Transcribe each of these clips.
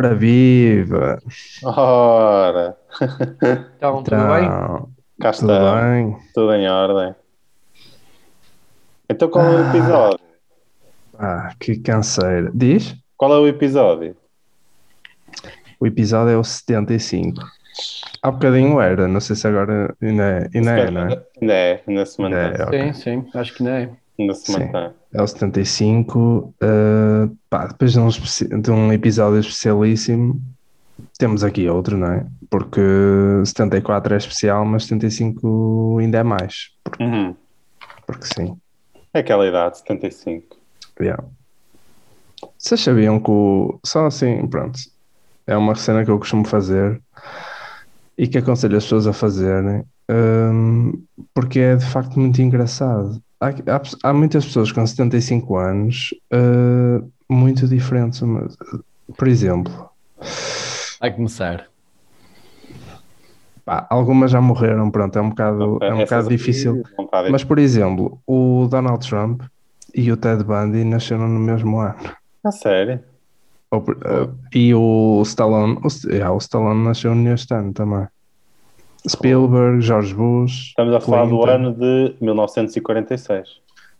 Ora, viva! Ora, Então, tudo bem? Então, cá tudo está, bem? tudo em ordem. Então qual é o episódio? Ah, que canseira. Diz? Qual é o episódio? O episódio é o 75. Há bocadinho era, não sei se agora ainda é, ainda é, não é? Ainda é, ainda se mantém. Ainda é, ok. Sim, sim, acho que não é. Ainda se Sim. mantém. É o 75. uh, pá, depois de um, de um episódio especialíssimo, temos aqui outro, não é? Porque 74 é especial, mas 75 ainda é mais. Porque, Uhum. porque sim. É aquela idade, 75. Yeah. Vocês sabiam que o. Só assim, pronto. É uma cena que eu costumo fazer e que aconselho as pessoas a fazerem, hum, porque é de facto muito engraçado. Há, há- há muitas pessoas com 75 anos uh, muito diferentes. mas, Por exemplo, Vai começar. pá, algumas já morreram, pronto, é um bocado, é um bocado difícil. Mas, por exemplo, o Donald Trump e o Ted Bundy nasceram no mesmo ano. A sério? Eh, e o Stallone, o, yeah, o Stallone nasceu neste ano também. Spielberg, George Bush, Estamos a falar do Clinton. ano de 1946.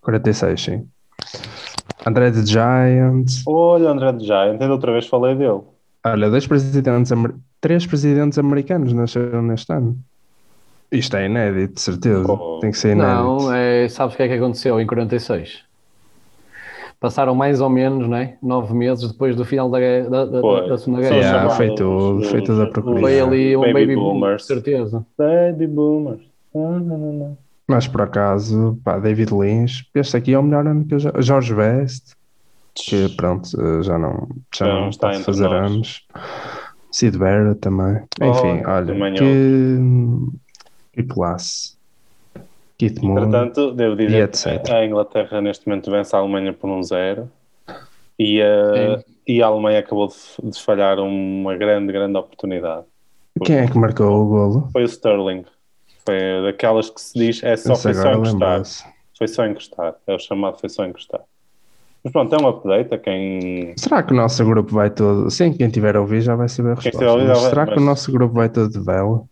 46, sim. André the Giant. Olha, André de Giant, ainda outra vez falei dele. Olha, dois presidentes, três presidentes americanos nasceram neste ano. Isto é inédito, de certeza. Oh. Tem que ser inédito. Não, é, sabes o que é que aconteceu em 46? Passaram mais ou menos, né? Nove meses depois do final da, da, da, da Segunda Guerra. Yeah, foi tudo, foi tudo a procurar. Foi ali um Baby baby, boom, boomers. certeza. Baby boomers. Não, não, não, não. Mas por acaso, pá, David Lynch, este aqui é o melhor ano que eu já. George Best, que pronto, já não, já não não está entre fazer nós. anos. Sid Barrett também. Enfim, Oh, olha, que, que classe. Keith Moon. Entretanto, devo E dizer etc. que a Inglaterra neste momento vence a Alemanha por um zero e a, e a Alemanha acabou de, de falhar uma grande, grande oportunidade. Quem é que marcou o golo? Foi o Sterling. Foi daquelas que se diz é só, Esse foi só encostar. Foi só encostar. É o chamado foi só encostar. Mas pronto, é um update a quem. Será que o nosso grupo vai todo. Sim, quem tiver a ouvir já vai saber a resposta. ouvir mas será que o nosso grupo vai todo de vela?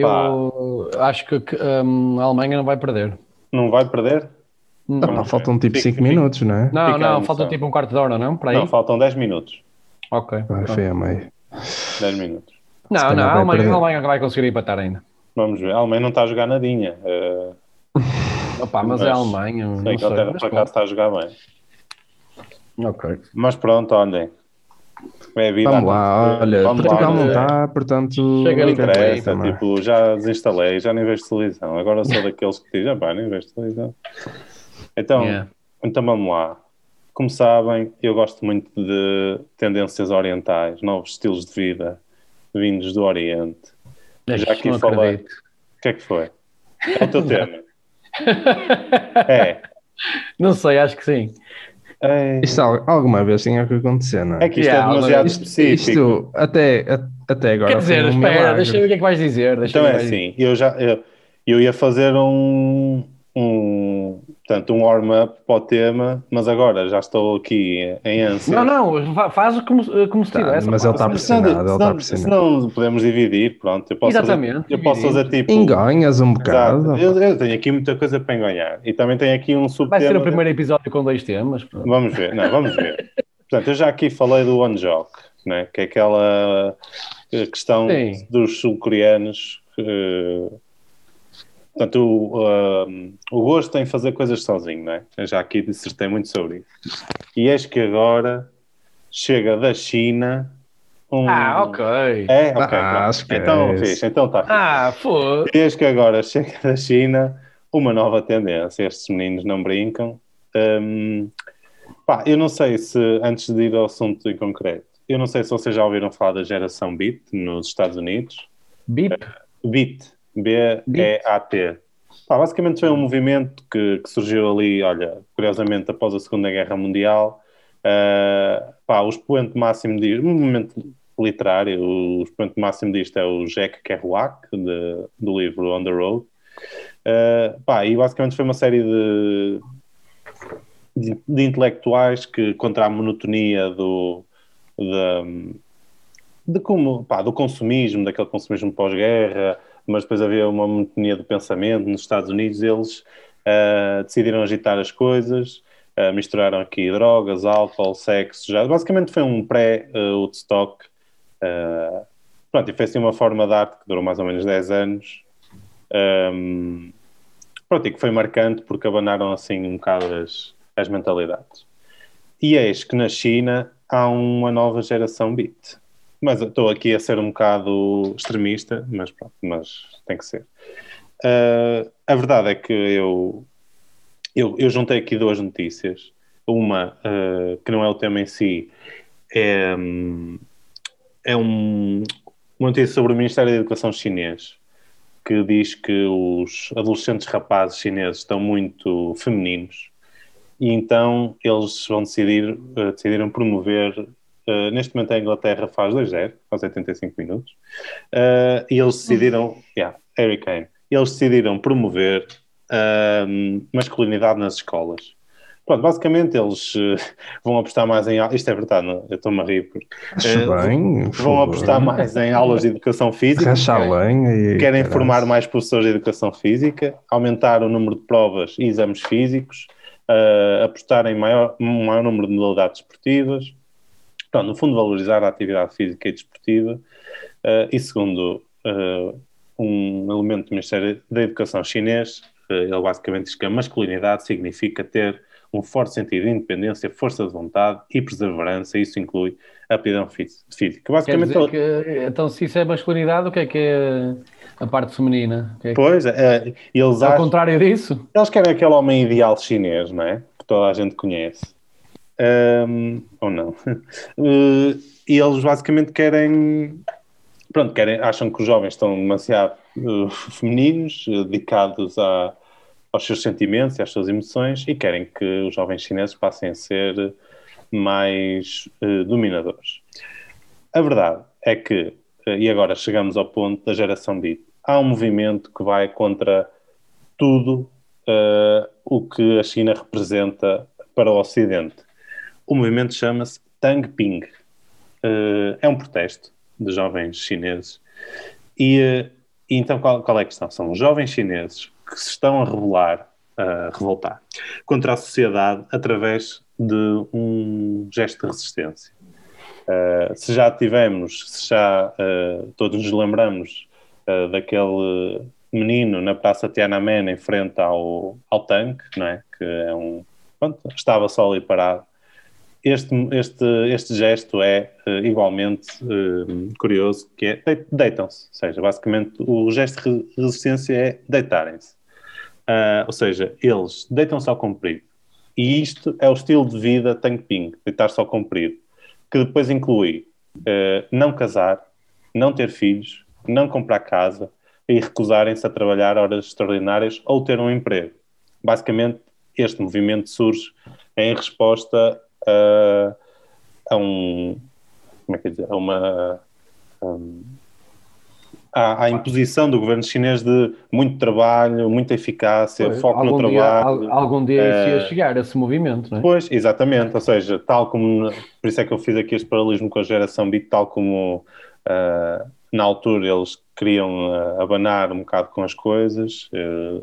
Eu acho que que, hum, a Alemanha não vai perder. Não vai perder? Não, faltam tipo Fica- 5 fica- minutos, não é? Não, Fica a não, emoção. falta tipo um quarto de hora, não? Para aí? Não, faltam 10 minutos. Ok. Vai, foi a meio. 10 minutos. Não, não, a Alemanha, a Alemanha vai conseguir empatar ainda. Vamos ver. A Alemanha não está a jogar nadinha. Uh, Opa, mas, Mas é a Alemanha, a não sei. Inglaterra mas por acaso está a jogar bem. Ok. Mas pronto, olhem. É a vida Vamos lá, olha, Vamos Portugal lá, não está, portanto. Chega Não interessa, também. tipo, já desinstalei, já nem vejo televisão. Agora sou daqueles que dizem, pá, nem vejo televisão. Então, Yeah. então vamos lá. Como sabem, eu gosto muito de tendências orientais, novos estilos de vida vindos do Oriente. Já aqui Não falei. acredito. O que é que foi? É o teu tema. É. Não sei, acho que sim. É, Isto al- alguma vez tinha que acontecer, não é? é que isto Yeah, é demasiado Isto, específico. isto até, até agora Quer dizer, um espera, milagre. deixa eu ver o que é que vais dizer. Deixa Então é assim, eu já eu, eu ia fazer um, um portanto, um warm-up para o tema, mas agora já estou aqui em ânsia. Não, não, fa- faz como, como se Tá, tivesse. mas ele está pressionado, ele está pressionado. senão podemos dividir, pronto. Eu posso Exatamente, Fazer, eu posso fazer tipo. Enganhas um bocado. Eu, eu tenho aqui muita coisa para enganhar. E também tenho aqui um subtema. Vai ser o primeiro episódio com dois temas. pronto. Vamos ver, não, vamos ver. Portanto, eu já aqui falei do Onjok, né? que é aquela eh, questão Sim. dos sul-coreanos. eh, Portanto, o, um, o gosto em fazer coisas sozinho, não é? Eu já aqui dissertei muito sobre isso. E eis que agora chega da China um... Ah, ok. É? Ok. Ah, que é então, esse. fixe, então está fixe. Ah, foi. Eis que agora chega da China uma nova tendência. Estes meninos não brincam. Hum, pá, eu não sei se, antes de ir ao assunto em concreto, eu não sei se vocês já ouviram falar da geração Beat nos Estados Unidos. Bip. Beat, B-E-A-T. Pá, basicamente foi um movimento que, que surgiu ali, olha, curiosamente, após a Segunda Guerra Mundial. Uh, pá, o expoente máximo disto, um movimento literário, o expoente máximo disto é o Jack Kerouac, de- do livro On the Road. Uh, pá, e basicamente foi uma série de, de, de intelectuais que, contra a monotonia do, da, de como, pá, do consumismo, daquele consumismo pós-guerra, mas depois havia uma monotonia do pensamento. Nos Estados Unidos eles uh, decidiram agitar as coisas, uh, misturaram aqui drogas, álcool, sexo, já. basicamente foi um pré-Woodstock. Uh, pronto, e foi assim uma forma de arte que durou mais ou menos 10 anos. Um, pronto, e que foi marcante porque abanaram assim um bocado as, as mentalidades. E eis que na China há uma nova geração beat. Mas estou aqui a ser um bocado extremista, mas pronto, mas tem que ser. Uh, a verdade é que eu, eu, eu, juntei aqui duas notícias. Uma, uh, que não é o tema em si, é, é um, uma notícia sobre o Ministério da Educação chinês, que diz que os adolescentes rapazes chineses estão muito femininos e então eles vão decidir, uh, decidiram promover Uh, neste momento a Inglaterra faz 2-0, aos 85 minutos, uh, e eles decidiram, uhum. yeah, Harry Kane, eles decidiram promover uh, masculinidade nas escolas. Pronto, basicamente eles vão apostar mais em. Isto é verdade, não? eu estou-me a rir. Porque, bem, vão apostar mais em aulas de educação física. Querem, querem formar mais professores de educação física, aumentar o número de provas e exames físicos, apostar em maior, um maior número de modalidades esportivas Pronto, no fundo, valorizar a atividade física e desportiva. Uh, e segundo uh, um elemento do Ministério da Educação chinês, uh, ele basicamente diz que a masculinidade significa ter um forte sentido de independência, força de vontade e perseverança, isso inclui aptidão física. Basicamente, que, então, se isso é masculinidade, o que é que é a parte feminina? É que... Pois, é, eles Ao acham... contrário disso? Eles querem aquele homem ideal chinês, não é? Que toda a gente conhece um, ou não. Uh, e eles basicamente querem, pronto, querem, acham que os jovens estão demasiado uh, femininos, uh, dedicados a, aos seus sentimentos e às suas emoções, e querem que os jovens chineses passem a ser mais dominadores. A verdade é que, e agora chegamos ao ponto da geração beat, há um movimento que vai contra tudo o que a China representa para o Ocidente o movimento chama-se Tang Ping. Uh, é um protesto de jovens chineses. E, uh, e então qual, qual, é a questão? São jovens chineses que se estão a revelar, a revoltar contra a sociedade através de um gesto de resistência. Uh, se já tivemos, se já todos nos lembramos daquele menino na Praça Tiananmen em frente ao, ao tanque, não é? que é um, pronto, estava só ali parado este, este, este gesto é uh, igualmente uh, curioso, que é deitam-se, ou seja, basicamente o gesto de resistência é deitarem-se. Uh, ou seja, eles deitam-se ao comprido. E isto é o estilo de vida Tang Ping, deitar-se ao comprido, que depois inclui não casar, não ter filhos, não comprar casa e recusarem-se a trabalhar horas extraordinárias ou ter um emprego. Basicamente, este movimento surge em resposta a, a um. Como é que é dizer? A uma. Um, à, à, imposição do governo chinês de muito trabalho, muita eficácia, pois, foco no trabalho. Dia, algum dia é, ia chegar esse movimento, não é? Pois, exatamente, ou seja, tal como, por isso é que eu fiz aqui este paralelismo com a geração Beat, tal como uh, na altura eles queriam uh, abanar um bocado com as coisas, uh,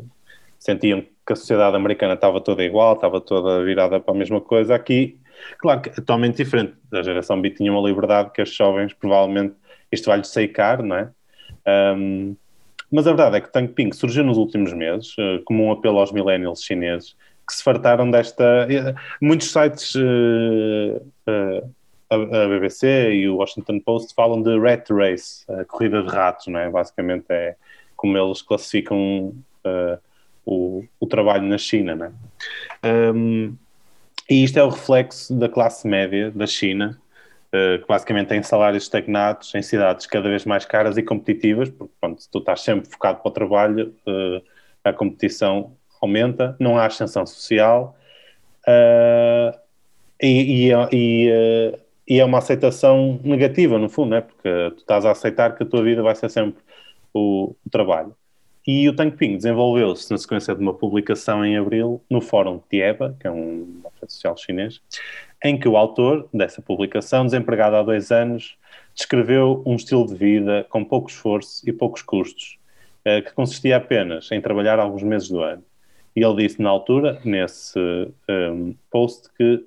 sentiam que a sociedade americana estava toda igual, estava toda virada para a mesma coisa, aqui Claro que é totalmente diferente. A geração B tinha uma liberdade que as jovens, provavelmente, isto vai-lhes sair caro, não é? Um, mas a verdade é que Tang Ping surgiu nos últimos meses uh, como um apelo aos millennials chineses que se fartaram desta. Uh, muitos sites, uh, a, a, BBC e o Washington Post falam de rat race, a corrida de ratos, não é? Basicamente é como eles classificam o, o, trabalho na China, não é? Um, e isto é o reflexo da classe média da China, uh, que basicamente tem salários estagnados em cidades cada vez mais caras e competitivas, porque pronto, se tu estás sempre focado para o trabalho, uh, a competição aumenta, não há ascensão social uh, e, e, e, e, é uma aceitação negativa, no fundo, né? porque tu estás a aceitar que a tua vida vai ser sempre o, o trabalho. E o Tang Ping desenvolveu-se na sequência de uma publicação em abril no Fórum Tieba, que é um social chinês, em que o autor dessa publicação, desempregado há dois anos, descreveu um estilo de vida com pouco esforço e poucos custos, uh, que consistia apenas em trabalhar alguns meses do ano. E ele disse na altura, nesse um, post, que,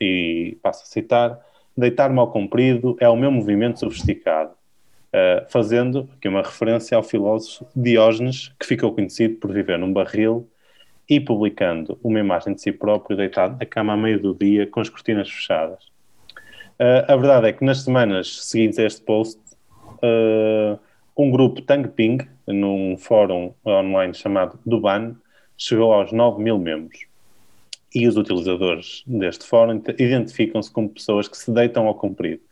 e passo a citar, deitar-me ao comprido é o meu movimento sofisticado, uh, fazendo aqui uma referência ao filósofo Diógenes, que ficou conhecido por viver num barril e publicando uma imagem de si próprio deitado na cama a meio do dia com as cortinas fechadas. Uh, a verdade é que nas semanas seguintes a este post, uh, um grupo Tang Ping, num fórum online chamado Duban, chegou aos 9 mil membros. E os utilizadores deste fórum identificam-se como pessoas que se deitam ao comprido.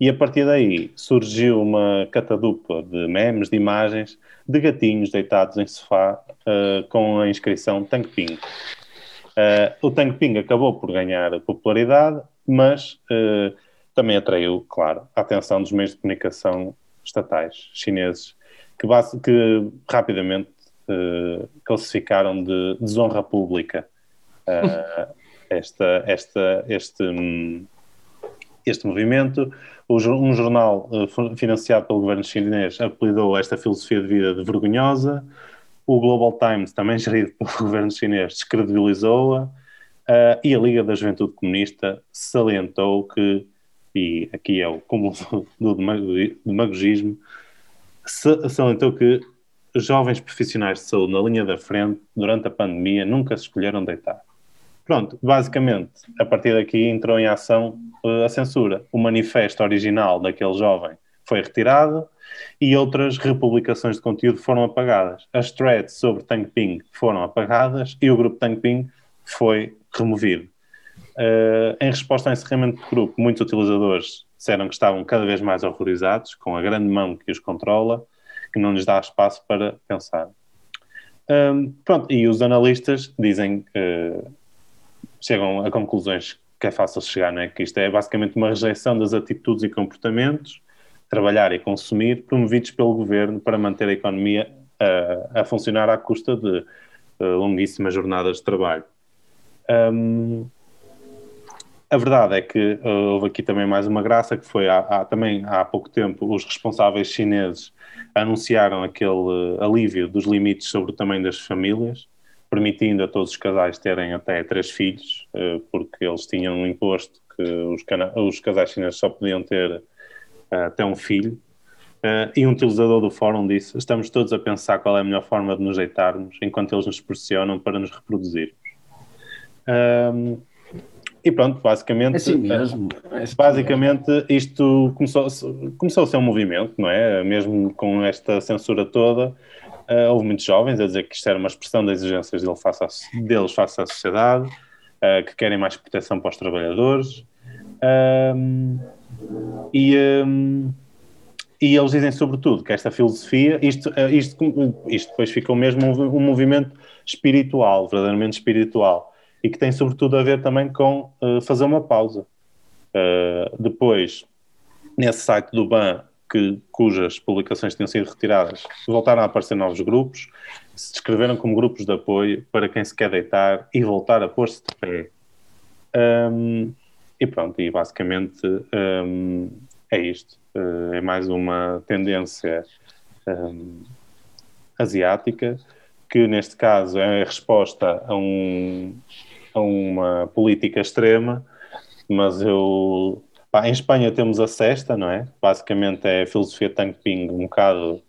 E a partir daí surgiu uma catadupa de memes, de imagens, de gatinhos deitados em sofá uh, com a inscrição Tang Ping. Uh, o Tang Ping acabou por ganhar popularidade, mas uh, também atraiu, claro, a atenção dos meios de comunicação estatais chineses, que, base, que rapidamente classificaram de desonra pública esta, esta, este, um, este movimento. Um jornal uh, financiado pelo governo chinês apelidou esta filosofia de vida de vergonhosa. O Global Times, também gerido pelo governo chinês, descredibilizou-a. Uh, e a Liga da Juventude Comunista salientou que, e aqui é o cúmulo do, demagogismo, salientou que jovens profissionais de saúde na linha da frente durante a pandemia nunca se escolheram deitar. Pronto, basicamente, a partir daqui entrou em ação a censura. O manifesto original daquele jovem foi retirado e outras republicações de conteúdo foram apagadas. As threads sobre Tang Ping foram apagadas e o grupo Tang Ping foi removido. Uh, em resposta ao encerramento do grupo, muitos utilizadores disseram que estavam cada vez mais horrorizados com a grande mão que os controla que não lhes dá espaço para pensar. Um, pronto, e os analistas dizem que chegam a conclusões que é fácil chegar, não é? Que isto é basicamente uma rejeição das atitudes e comportamentos, trabalhar e consumir, promovidos pelo governo para manter a economia a, a funcionar à custa de uh, longuíssimas jornadas de trabalho. Um, a verdade é que uh, houve aqui também mais uma graça, que foi há, há, também há pouco tempo os responsáveis chineses anunciaram aquele alívio dos limites sobre o tamanho das famílias, permitindo a todos os casais terem até três filhos, uh, porque eles tinham um imposto que os, os casais chineses só podiam ter uh, até um filho. e um utilizador do fórum disse: Estamos todos a pensar qual é a melhor forma de nos deitarmos enquanto eles nos pressionam para nos reproduzirmos. Um, e pronto, basicamente, é assim mesmo. É assim basicamente mesmo. isto começou, começou a ser um movimento, não é? Mesmo com esta censura toda, uh, houve muitos jovens a dizer que isto era uma expressão das exigências dele face a, deles face à sociedade, uh, que querem mais proteção para os trabalhadores. Um, e, um, e eles dizem sobretudo que esta filosofia, isto, uh, isto, isto depois ficou mesmo um, um movimento espiritual, verdadeiramente espiritual e que tem sobretudo a ver também com uh, fazer uma pausa. Depois, nesse site do BAN, que, cujas publicações tinham sido retiradas, voltaram a aparecer novos grupos, se descreveram como grupos de apoio para quem se quer deitar e voltar a pôr-se de pé. Um, e pronto, e basicamente um, é isto. Uh, é mais uma tendência um, asiática, que neste caso é a resposta a um, a uma política extrema, mas eu. Pá, em Espanha temos a cesta, não é? Basicamente é a filosofia Tank Ping um bocado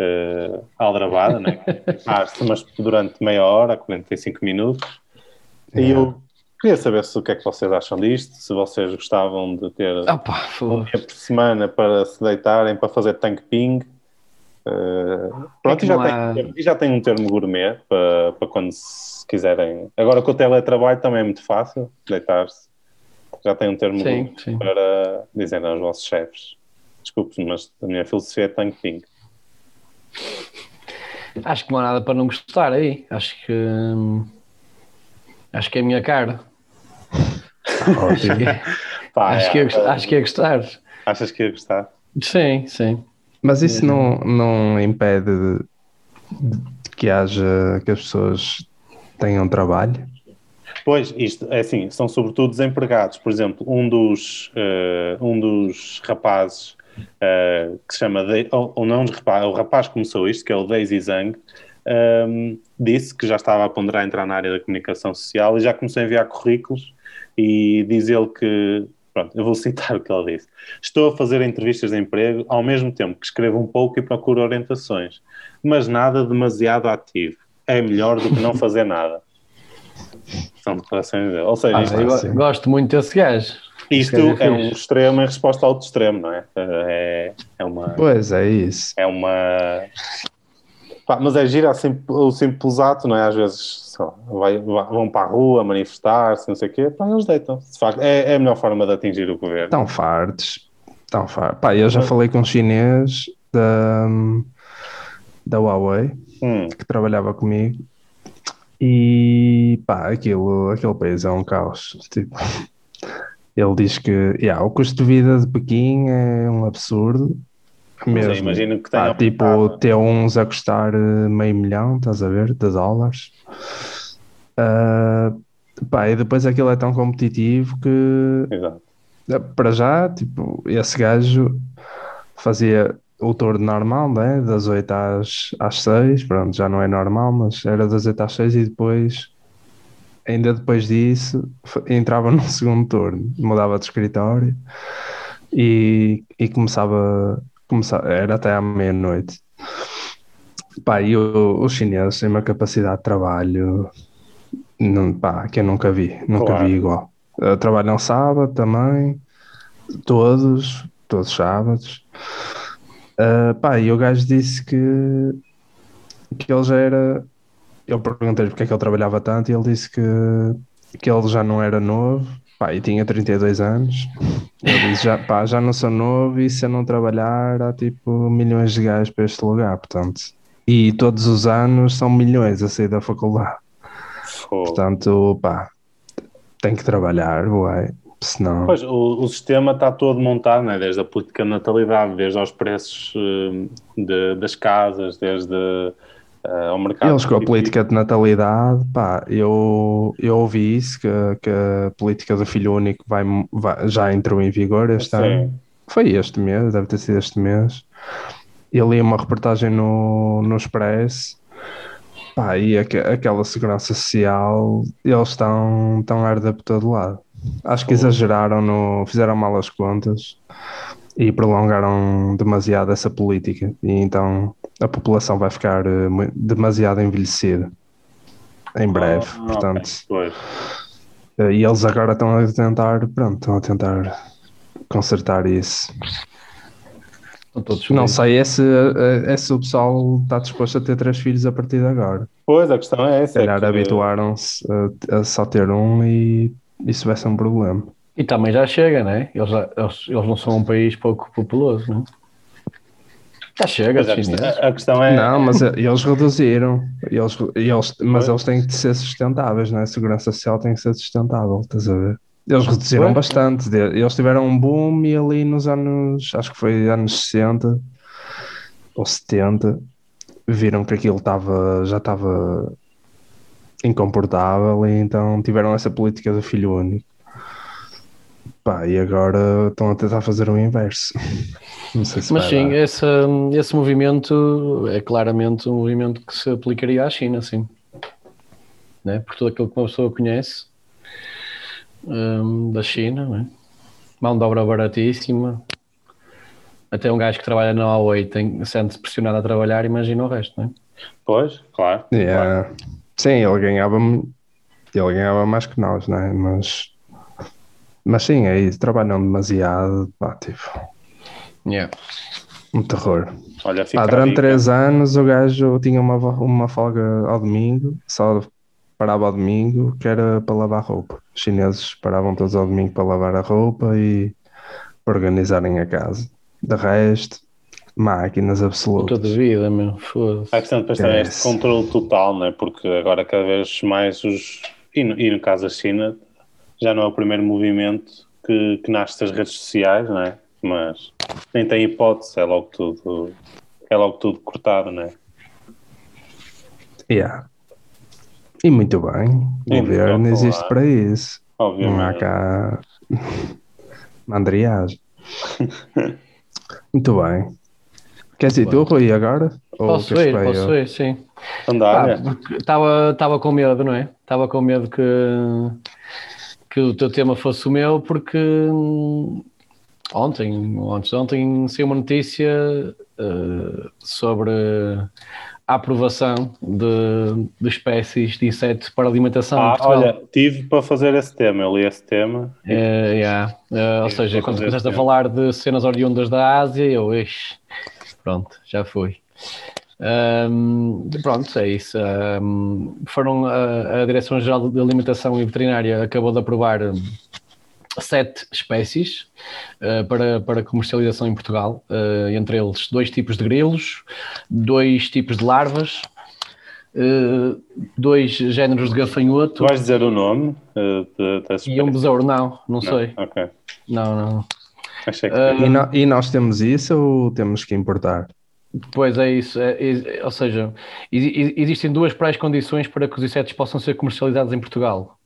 uh, aldrabada, não é? mas durante meia hora, 45 minutos. É. E eu queria saber se o que é que vocês acham disto, se vocês gostavam de ter Opa, um dia por semana para se deitarem, para fazer tank ping. Uh, pronto, é já, há... tem, já tem um termo gourmet para, para quando se quiserem. Agora com o teletrabalho também é muito fácil deitar-se. Já tem um termo sim, sim. para dizer aos vossos chefes. Desculpe, mas a minha filosofia é tank ping. Acho que não há nada para não gostar aí. Acho que. Hum, acho que é a minha cara. Pá, acho, é, que é, acho que é gostar. Achas que ia gostar? Sim, sim. Mas isso não, não impede de, de que haja que as pessoas tenham trabalho? Pois, isto é assim, são sobretudo desempregados. Por exemplo, um dos, uh, um dos rapazes uh, que se chama, ou, ou não, o rapaz começou isto, que é o Daisy Zhang, um, disse que já estava a ponderar entrar na área da comunicação social e já começou a enviar currículos e diz ele que, pronto, eu vou citar o que ele disse. Estou a fazer entrevistas de emprego ao mesmo tempo que escrevo um pouco e procuro orientações, mas nada demasiado ativo. É melhor do que não fazer nada. São declarações dele. Ou seja, ah, isto, gosto muito desse gajo. Isto é, é um extremo em resposta ao outro extremo, não é? É, é uma. Pois é isso. É uma Pá, mas é gira assim, o simples ato, não é? Às vezes vai, vão para a rua manifestar-se, não sei o quê, pá, eles deitam. De facto, é, é, a melhor forma de atingir o governo. Estão fartos. Estão fartos. Pá, eu já falei com um chinês da, da Huawei, hum. que trabalhava comigo, e pá, aquilo, aquele país é um caos. Tipo, ele diz que yeah, o custo de vida de Pequim é um absurdo mesmo. Mas imagino que tenha. Ah, tipo, ter uns a custar eh, meio milhão, estás a ver? De dólares. Uh, pá, e depois aquilo é tão competitivo que. Exato. Eh, para já, tipo, esse gajo fazia o turno normal, né? Das 8 às, às 6, pronto, já não é normal, mas era das 8 às 6 e depois, ainda depois disso, entrava no segundo turno, mudava de escritório e, e começava começava, era até à meia-noite. Pá, e os chineses têm uma capacidade de trabalho não, pá, que eu nunca vi, nunca claro. vi igual. Trabalham sábado também, todos, todos os sábados. Uh, pá, e o gajo disse que, que ele já era. Eu perguntei-lhe porque é que ele trabalhava tanto e ele disse que, que ele já não era novo Pá, e tinha 32 anos. Eu disse, já, pá, já não sou novo e se eu não trabalhar há tipo milhões de gajos para este lugar, portanto. E todos os anos são milhões a sair da faculdade. Oh. Portanto, pá, tem que trabalhar, uai. Senão... Pois, o, o sistema está todo montado, né? desde a política de natalidade, desde aos preços uh, de, das casas, desde uh, ao mercado. Eles com a política de natalidade, pá, eu, eu ouvi isso, que, que a política do filho único vai, vai já entrou em vigor este Sim. ano. Foi este mês, deve ter sido este mês. Eu li uma reportagem no, no Express, pá, e aqu aquela segurança social, eles estão, estão a arder por todo lado. Acho que exageraram, no, fizeram mal as contas e prolongaram demasiado essa política. E então a população vai ficar uh, demasiado envelhecida em breve, oh, portanto. Okay. Uh, e eles agora estão a tentar, pronto, estão a tentar consertar isso. Não sei é se, é se o pessoal está disposto a ter três filhos a partir de agora. Pois, a questão é essa. Se calhar é que... habituaram-se a, a, só ter um e isso vai ser um problema. E também já chega, né? Eles, eles, eles não são um país pouco populoso, não? Já chega, a, questão, a questão é. Não, mas eles reduziram. Eles, eles, mas eles têm que ser sustentáveis, não é? A segurança social tem que ser sustentável, estás a ver? Eles reduziram foi? bastante. Eles tiveram um boom e ali nos anos, acho que foi anos 60 ou 70, viram que aquilo estava, já estava incomportável e então tiveram essa política do filho único. Pá, e agora estão a tentar fazer o inverso. Não sei se Mas sim, esse, esse movimento é claramente um movimento que se aplicaria à China, sim. Né? Por tudo aquilo que uma pessoa conhece um, da China, né? mão de obra baratíssima. Até um gajo que trabalha na Huawei tem, sente-se pressionado a trabalhar, imagina o resto, não é? Pois, claro. Yeah. claro. Sim, ele ganhava, ele ganhava mais que nós, né? mas mas sim, é isso, trabalham demasiado, pá, tipo. Yeah. Um terror. Olha, pá, durante três anos o gajo tinha uma, uma folga ao domingo, só parava ao domingo, que era para lavar roupa. Os chineses paravam todos ao domingo para lavar a roupa e para organizarem a casa. De resto, máquinas absolutas. Toda vida, meu, foda-se. A questão depois também é este controle total, né? porque agora cada vez mais os. E no, e no caso da China, já não é o primeiro movimento que, que nasce das redes sociais, não é? Mas nem tem hipótese, é logo tudo, é logo tudo cortado, não é? Yeah. E muito bem, o governo existe para isso. Obviamente. Não há cá mandriagem. Muito bem. Queres ir tu, Rui, agora? Ou posso ir, posso ir, sim. Andar, Estava ah, com medo, não é? Estava com medo que, que o teu tema fosse o meu, porque ontem, ontem, ontem saiu uma notícia uh, sobre a aprovação de, de, espécies de insetos para alimentação. Ah, olha, tive para fazer esse tema, eu li esse tema. É, yeah. uh, ou seja, quando começaste a falar de cenas oriundas da Ásia, eu, ixi, pronto, já foi. Um, pronto, é isso. Um, foram a, a Direção-Geral de Alimentação e Veterinária acabou de aprovar sete espécies uh, para, para comercialização em Portugal, uh, entre eles dois tipos de grilos, dois tipos de larvas, uh, dois géneros de gafanhoto. Vais dizer o nome de, E um besouro, não, não, não sei. Okay. Não, não. Achei que... e, no, e nós temos isso ou temos que importar? Pois é isso, é, é, ou seja, existem duas pré-condições para que os insetos possam ser comercializados em Portugal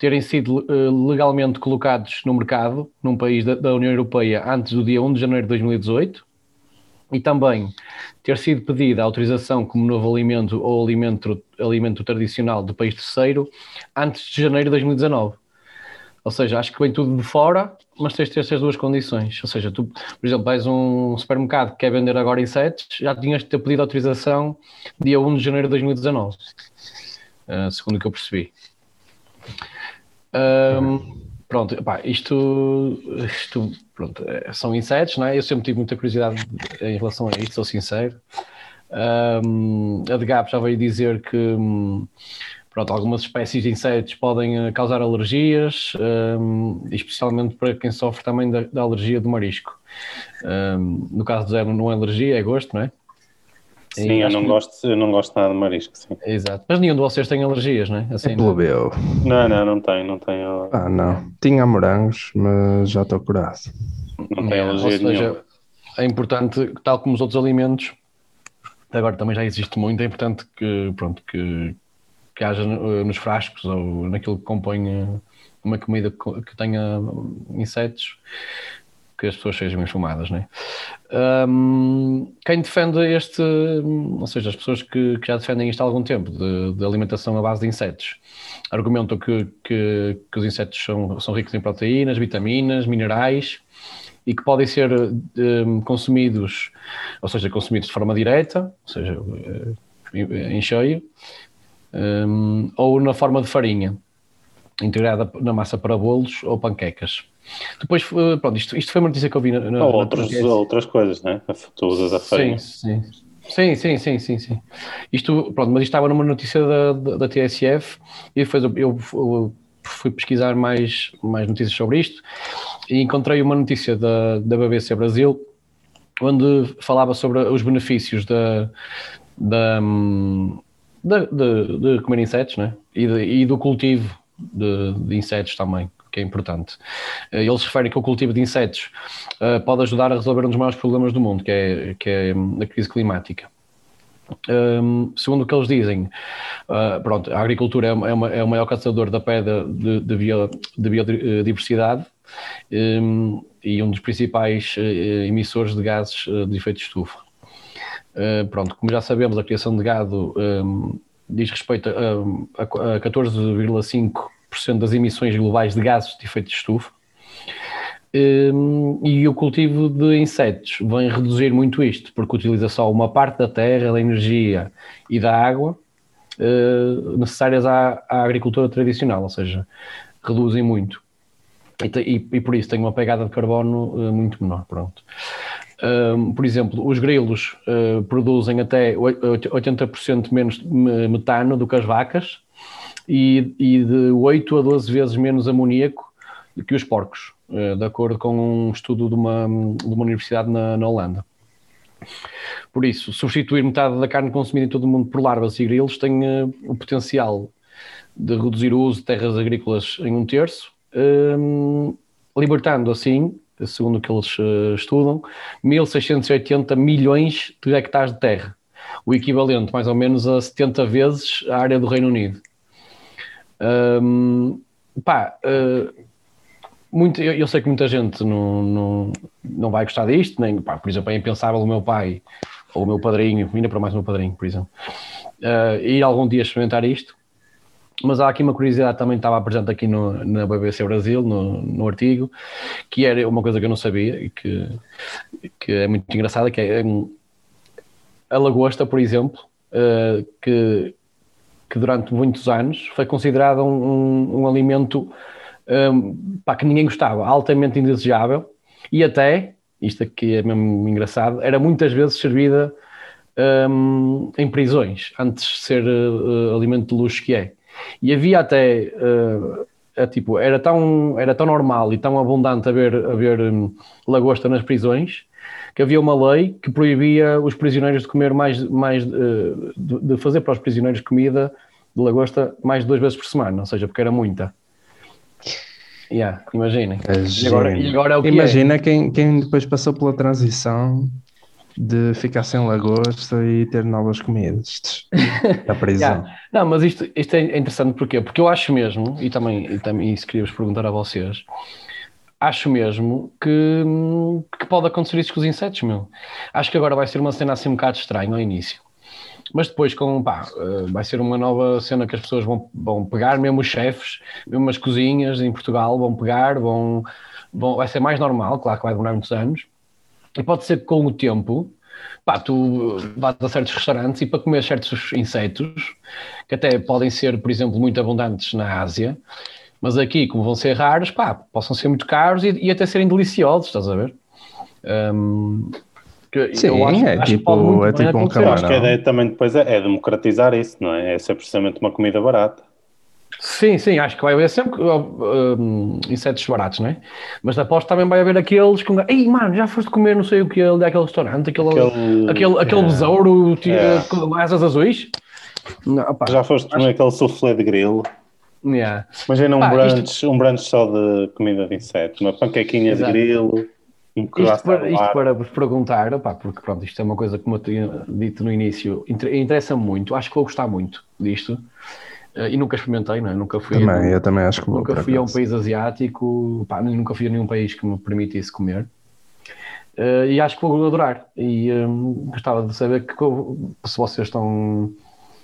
terem sido uh, legalmente colocados no mercado num país da, da, União Europeia antes do dia 1 de janeiro de 2018 e também ter sido pedida a autorização como novo alimento ou alimento, alimento tradicional do país terceiro antes de janeiro de 2019. Ou seja, acho que vem tudo de fora, mas tens de ter estas duas condições. Ou seja, tu, por exemplo, vais a um supermercado que quer vender agora insetos, já tinhas de ter pedido autorização dia 1 de janeiro de 2019, uh, eh, segundo o que eu percebi. Um, pronto, isto, isto pronto, é, são insetos, não é? Eu sempre tive muita curiosidade em relação a isto, sou sincero. Um, a DGAP já veio dizer que pronto, algumas espécies de insetos podem eh, causar alergias, um, especialmente para quem sofre também da, da alergia do marisco. Um, no caso do zero, não é alergia, é gosto, não é? Sim, eu não, que... gosto, eu não gosto nada de marisco, sim. Exato. Mas nenhum de vocês tem alergias, não é? Assim, é plebeu. Não, não, não tenho, não tenho. Ah, não. Tinha morangos, mas já estou curado. Não tenho alergia Ou seja, nenhuma. é importante, tal como os outros alimentos, agora também já existe muito, é importante que, pronto, que, que haja nos frascos ou naquilo que compõe eh, uma comida que tenha insetos, que as pessoas sejam informadas, né? Um, quem defende este, ou seja, as pessoas que, que já defendem isto há algum tempo, de, de alimentação à base de insetos, argumentam que, que, que, os insetos são, são ricos em proteínas, vitaminas, minerais e que podem ser um, consumidos, ou seja, consumidos de forma direta, ou seja, eh, em cheio, um, ou na forma de farinha, integrada na massa para bolos ou panquecas. Depois, eh, pronto, isto, isto foi uma notícia que eu vi na. na Ou outros, outras coisas, né? Tu usas a farinha. Sim, sim. Sim, sim, sim, sim, sim. Isto, pronto, mas isto estava numa notícia da, da, da TSF e depois eu, eu, eu, fui pesquisar mais, mais notícias sobre isto e encontrei uma notícia da, da BBC Brasil onde falava sobre os benefícios da, da, de, de, de comer insetos né? e, de, e do cultivo de, de insetos também que é importante. Eh, eles referem que o cultivo de insetos uh, pode ajudar a resolver um dos maiores problemas do mundo, que é, que é a crise climática. Um, segundo o que eles dizem, uh, pronto, a agricultura é, é, uma, é o maior caçador da pedra de, de, bio, de biodiversidade um, e um dos principais uh, emissores de gases de efeito de estufa. Uh, pronto, como já sabemos, a criação de gado um, diz respeito a, a, a 14,5 das emissões globais de gases de efeito de estufa. Um, e o cultivo de insetos vem reduzir muito isto, porque utiliza só uma parte da terra, da energia e da água uh, necessárias à, à, agricultura tradicional, ou seja, reduzem muito. E, e, e por isso tem uma pegada de carbono uh, muito menor. Pronto. Um, por exemplo, os grilos uh, produzem até 80% menos metano do que as vacas, e, e de 8 a 12 vezes menos amoníaco do que os porcos, eh, de acordo com um estudo de uma, de uma universidade na, na Holanda. Por isso, substituir metade da carne consumida em todo o mundo por larvas e grilos tem uh, o potencial de reduzir o uso de terras agrícolas em um terço, um, libertando assim, segundo o que eles uh, estudam, 1.680 milhões de hectares de terra, o equivalente mais ou menos a 70 vezes a área do Reino Unido. Um, pá, uh, muito, eu, eu, sei que muita gente não, não, não vai gostar disto, nem, pá, por exemplo, é impensável o meu pai ou o meu padrinho, ainda para mais o meu padrinho, por exemplo, uh, ir algum dia experimentar isto. Mas há aqui uma curiosidade também estava presente aqui no, na BBC Brasil, no, no artigo, que era uma coisa que eu não sabia e que, que é muito engraçada, que é hum, a lagosta, por exemplo, uh, que, que durante muitos anos foi considerada um, um, um alimento um, pá, que ninguém gostava, altamente indesejável e até, isto aqui é mesmo engraçado, era muitas vezes servida um, em prisões, antes de ser uh, alimento de luxo que é. E havia até, uh, é, tipo, era tão, era tão normal e tão abundante haver, haver um, lagosta nas prisões que havia uma lei que proibia os prisioneiros de comer mais, mais uh, de, de fazer para os prisioneiros comida de lagosta mais de duas vezes por semana, ou seja, porque era muita. Yeah, imaginem. E agora, e agora é o que Imagina é. quem, quem depois passou pela transição de ficar sem lagosta e ter novas comidas da prisão. yeah. Não, mas isto, isto é interessante porquê? Porque eu acho mesmo, e também, e também isso queria-vos perguntar a vocês, acho mesmo que, que pode acontecer isso com os insetos, meu. Acho que agora vai ser uma cena assim um bocado estranha ao início. Mas depois, com, pá, eh, vai ser uma nova cena que as pessoas vão, vão pegar, mesmo os chefes, mesmo as cozinhas em Portugal vão pegar, vão, vão, vai ser mais normal, claro que vai demorar muitos anos. E pode ser que com o tempo, pá, tu vais a certos restaurantes e para comer certos insetos, que até podem ser, por exemplo, muito abundantes na Ásia, mas aqui, como vão ser raros, pá, possam ser muito caros e, e até serem deliciosos, estás a ver? Um, que Sim, acho, é, acho tipo, é tipo um camarão. Acho que a ideia também depois é, é, democratizar isso, não é? É ser precisamente uma comida barata. Sim, sim, acho que vai haver sempre um, insetos baratos, não é? Mas aposto também vai haver aqueles com. Ei, mano, já foste comer não sei o que ali daquele restaurante, aquele, aquele, aquele, aquele é, besouro é. com asas azuis? Não, opa, já foste comer acho... aquele soufflé de grilo? Yeah. Imagina um, brunch, isto... um brunch só de comida de insetos, uma panquequinha Exato. de grilo. Isto para, isto para, vos perguntar, opá, porque pronto, isto é uma coisa como eu tinha dito no início, interessa muito, acho que vou gostar muito disto. Uh, e nunca experimentei, não é? Nunca fui. Também, a, eu também acho que. Nunca fui a um país asiático, pá, nunca fui a nenhum país que me permitisse comer. Uh, e acho que vou adorar. E um, gostava de saber que, se vocês estão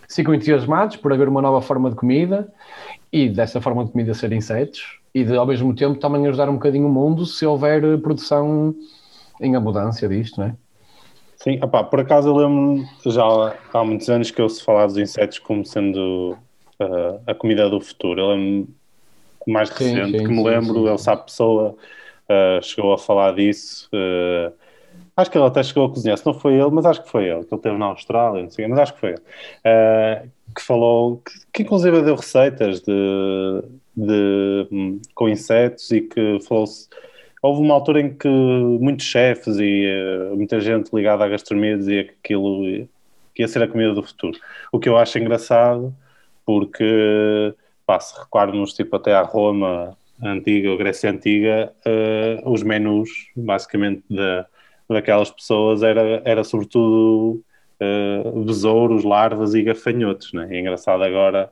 ficam entusiasmados por haver uma nova forma de comida e dessa forma de comida ser insetos e de, ao mesmo tempo também ajudar um bocadinho o mundo se houver produção em abundância disto, não é? Sim, opá, por acaso eu lembro já há muitos anos que eu se falar dos insetos como sendo uh, a comida do futuro. Eu lembro mais recente sim, sim, que me lembro, sim, ele sabe pessoa uh, chegou a falar disso. Uh, acho que ele até chegou a cozinhar, se não foi ele, mas acho que foi ele, que ele teve na Austrália, não sei, mas acho que foi ele. que falou, que, que inclusive deu receitas de de, com insetos e que falou-se. Houve uma altura em que muitos chefes e uh, muita gente ligada à gastronomia dizia que aquilo que ia ser a comida do futuro. O que eu acho engraçado, porque pá, se recuarmos tipo, até à Roma antiga, ou Grécia antiga, uh, os menus basicamente da, daquelas pessoas era, era sobretudo uh, besouros, larvas e gafanhotos. Né? E é engraçado agora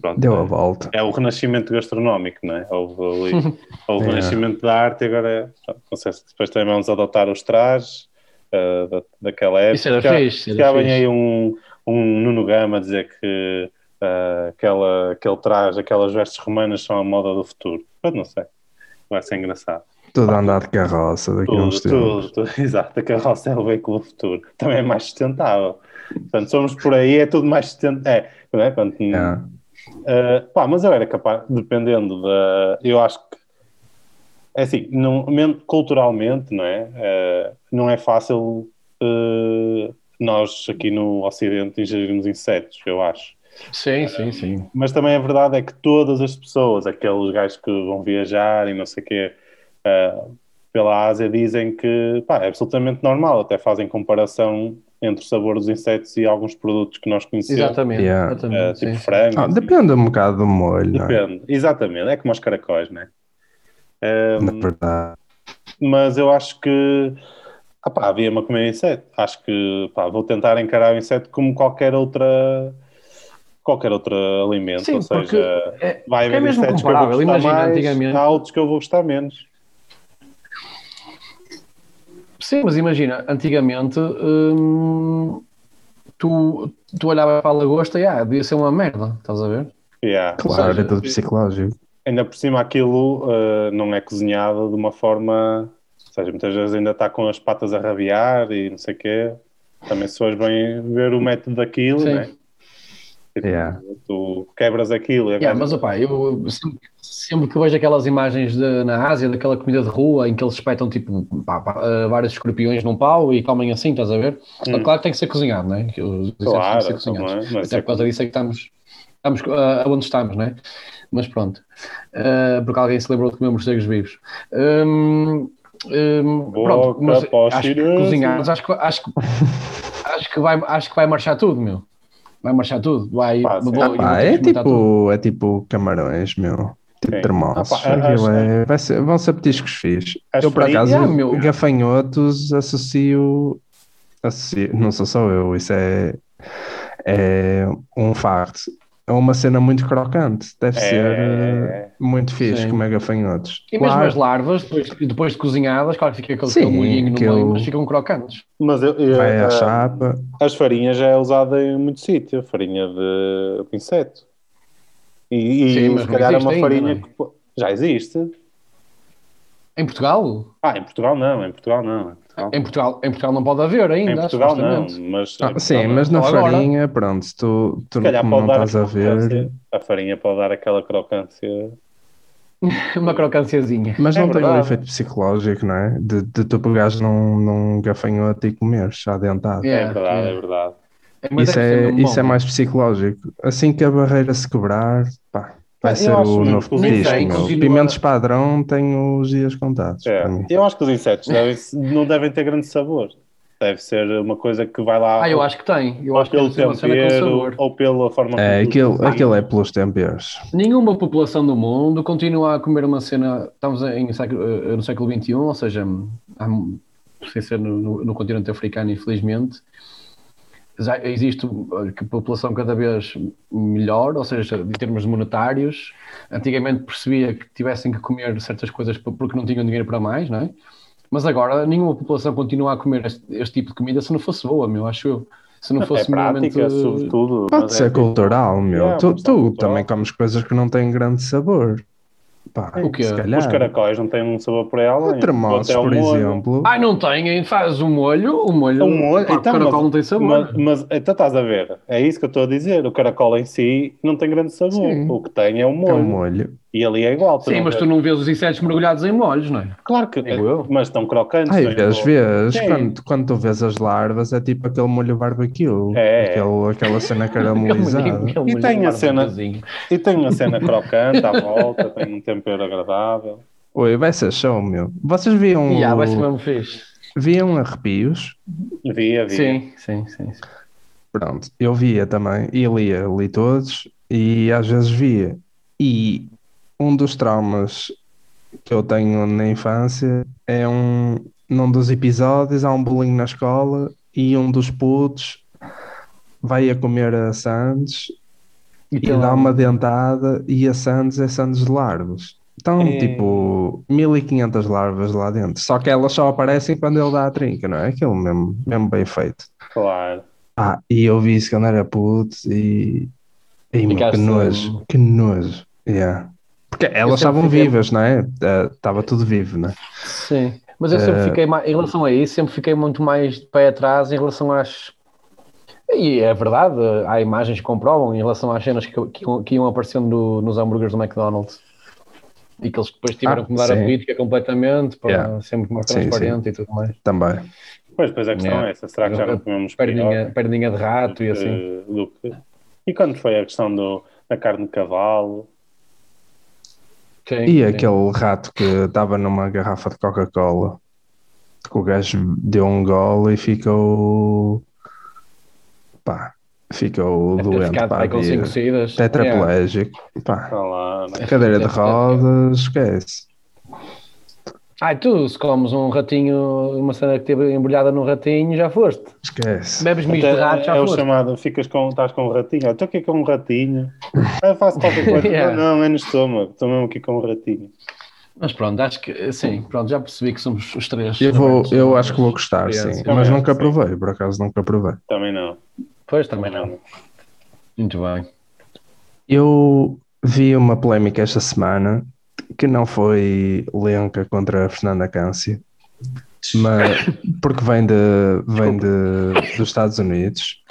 Pronto, Deu a volta. É o renascimento gastronómico, não é? Houve, ali, houve o é. renascimento da arte e agora, não sei se depois também vamos adotar os trajes uh, da, daquela época. Isso era fixe. Já vem aí um, um Nuno Gama a dizer que aquela, aquele traje, aquelas vestes romanas são a moda do futuro. Eu não sei. Vai ser engraçado. Tudo a andar de carroça daqui tudo, a uns tempos. Tudo, tudo, exato, a carroça é o veículo do futuro. Também é mais sustentável. Portanto, somos por aí, é tudo mais sustentável. É, não é? Quando, é. Uh, pá, mas eu era capaz, dependendo da. Eu acho que. É assim, não, culturalmente, não é? Uh, não é fácil uh, nós aqui no Ocidente ingerirmos insetos, eu acho. Sim, sim, sim. Mas também a verdade é que todas as pessoas, aqueles gajos que vão viajar e não sei o quê, pela Ásia, dizem que pá, é absolutamente normal, até fazem comparação entre o sabor dos insetos e alguns produtos que nós conhecemos. Exatamente, yeah. exatamente uh, tipo sim. frango. Ah, depende um bocado do molho. É? Depende, é? exatamente, é como os caracóis, né? Um, Na verdade. Mas eu acho que opá, havia uma comer inseto. Acho que pá, vou tentar encarar o inseto como qualquer outra qualquer outro alimento. Sim, ou seja, é, vai é haver mesmo insetos que eu vou gostar Imagina, mais, antigamente. há outros que eu vou gostar menos. Sim, mas imagina, antigamente hum, tu, tu olhavas para a lagosta e ah, devia ser uma merda, estás a ver? Yeah. Claro, seja, é tudo psicológico. Ainda por cima aquilo uh, não é cozinhado de uma forma... Ou seja, muitas vezes ainda está com as patas a rabiar e não sei o quê. Também se fores bem ver o método daquilo, Sim. né? Tipo, Yeah. Tu quebras aquilo e Yeah, mas opá, eu sempre, sempre que vejo aquelas imagens de- na Ásia, daquela comida de rua em que eles espetam tipo pá, pá, uh, vários escorpiões num pau e comem assim, estás a ver? Hum. Claro que tem que ser cozinhado, não é? Que os Claro, têm que ser cozinhados. é? Mas Até é por causa disso é que estamos, estamos uh, onde estamos, não é? Mas pronto, Uh, porque alguém se lembrou de comer morcegos vivos. Um, um, pronto, mas acho que cozinhados, acho que, acho, que, acho, que vai, acho que vai marchar tudo, meu. Vai marchar tudo. Vai, Pá, vou- vou Pá, é experimentar tudo. tipo, é tipo camarões, meu. Tipo Sim. termossos. Ah, Aquilo é- vai ser- vão ser petiscos fixes. As Eu, por farinhas- acaso, Ah, meu. gafanhotos associo, associo. Não sou só eu, isso é, é um facto. É uma cena muito crocante. Deve É. ser eh, muito fixe Sim. comer gafanhotos. E mesmo Claro, as larvas, depois, depois de cozinhadas, claro que fica aquele, Sim, molhinho no aquele- meio, mas ficam crocantes. Mas eu, eu- vai à eh, chapa. as farinhas já é usada em muito sítio, farinha de, de inseto. E, e Sim, mas se calhar é uma ainda, farinha não é? que já existe. Em Portugal? Ah, em Portugal não, em Portugal não. Em Portugal, Em Portugal, em Portugal não pode haver ainda, Em Portugal não, mas, Ah, em sim, Portugal mas na agora. farinha, pronto, se tu, tu calhar não, estás a ver. crocância. A farinha pode dar aquela crocância. Uma crocânciazinha. Mas É não tem o efeito psicológico, não é? De, de tu pegares num, num gafanhoto e comeres já dentado. Yeah, é verdade, yeah. é verdade. Mas Isso, é, isso é mais psicológico. Assim que a barreira se quebrar, pá, vai Eu ser acho o novo que os petisco, insetos meu. continua- Pimentos padrão tem os dias contados É. Eu acho que os insetos devem- não devem ter grande sabor. Deve ser uma coisa que vai lá Ah, eu acho que tem. Eu ou acho que pelo uma cena com tempero sabor. ou pela forma É, aquilo, aquilo é pelos temperos. Nenhuma população do mundo continua a comer uma cena. Estamos em eh, no século XXI, ou seja, há, sem ser no, no- no continente africano, infelizmente, já existe eh, que população cada vez melhor, ou seja, em termos monetários. Antigamente percebia que tivessem que comer certas coisas por- porque não tinham dinheiro para mais, não é? Mas agora nenhuma população continua a comer este, este tipo de comida se não fosse boa, meu, acho eu. Se não É fosse prática, minimamente- sobretudo. Pode ser é tipo- cultural, meu. Yeah, tu tu cultural. também comes coisas que não têm grande sabor. Pá, O quê? Os caracóis não têm um sabor para ela. Termossos, até o por molho. exemplo. Ai, não tem, faz o molho, o molho, O molho, pá, então, o caracol mas- não tem sabor. Mas, mas então estás a ver, é isso que eu estou a dizer. O caracol em si não tem grande sabor. Sim. O que tem é o É molho. um molho. E ali é igual. Sim, mas tu não vês os insetos mergulhados em molhos, não é? Claro que. Eu. Mas estão crocantes. Ai, é? vês, vês. Quando, quando tu vês as larvas, é tipo aquele molho barbecue. É. Aquele, aquela cena caramelizada. E tem a cena-. E tem uma cena crocante à volta, tem um tempero agradável. Oi, vai ser show, meu. Vocês viam, Yeah, o- vai ser mesmo fixe. viam arrepios? Via, via. Sim, sim, sim. sim. Pronto, eu via também, e lia, li todos, e às vezes via. E um dos traumas que eu tenho na infância é um, num dos episódios, há um bolinho na escola e um dos putos vai a comer a Sandes e tem dá lá- uma dentada e a Sandes é Sandes de larvas. Então, É. tipo, 1500 larvas lá dentro. Só que elas só aparecem quando ele dá a trinca, não é? Aquilo mesmo, mesmo bem feito. Claro. Ah, e eu vi isso quando era puto e. e meu, que nojo, hum, que nojo. Yeah. Porque elas estavam fiquei- vivas, não é? Estava tudo vivo, não é? Sim. Mas eu sempre Eh, fiquei mais, em relação a isso, sempre fiquei muito mais de pé atrás em relação às. E é verdade, há imagens que comprovam em relação às cenas que, que, iam- que iam aparecendo no- nos hambúrgueres do McDonald's. E que eles depois tiveram Ah, que mudar a sim. política completamente para Yeah. ser muito mais Sim, transparente e tudo mais. Também. Pois, depois a questão Yeah. é essa. Será que já não comemos Perninha, pior perninha de rato e assim. E quando foi a questão do, da carne de cavalo? Sim, E sim. aquele rato que estava numa garrafa de Coca-Cola, que o gajo deu um gole e ficou. Pá, ficou Deve ter doente ficado para a vida. Tetraplégico. Pá, Está lá, né? cadeira de rodas, esquece. Ai, tu, se comes um ratinho, uma cena que teve embrulhada num ratinho, já foste. Esquece. Bebes misto Até de rato, já é o foste. chamado, ficas com, estás com um ratinho. Estou aqui com um ratinho. Ah, eu faço qualquer coisa. Yeah. Não, é no estômago. Estou mesmo aqui com um ratinho. Mas pronto, acho que sim, pronto, já percebi que somos os três. Eu, vou, eu acho que vou gostar, sim. Mas nunca provei, por acaso nunca provei. Também não. Pois também não. não. Muito bem. Eu vi uma polémica esta semana que não foi Lenca contra a Fernanda Câncio, mas porque vem de, vem de, dos Estados Unidos.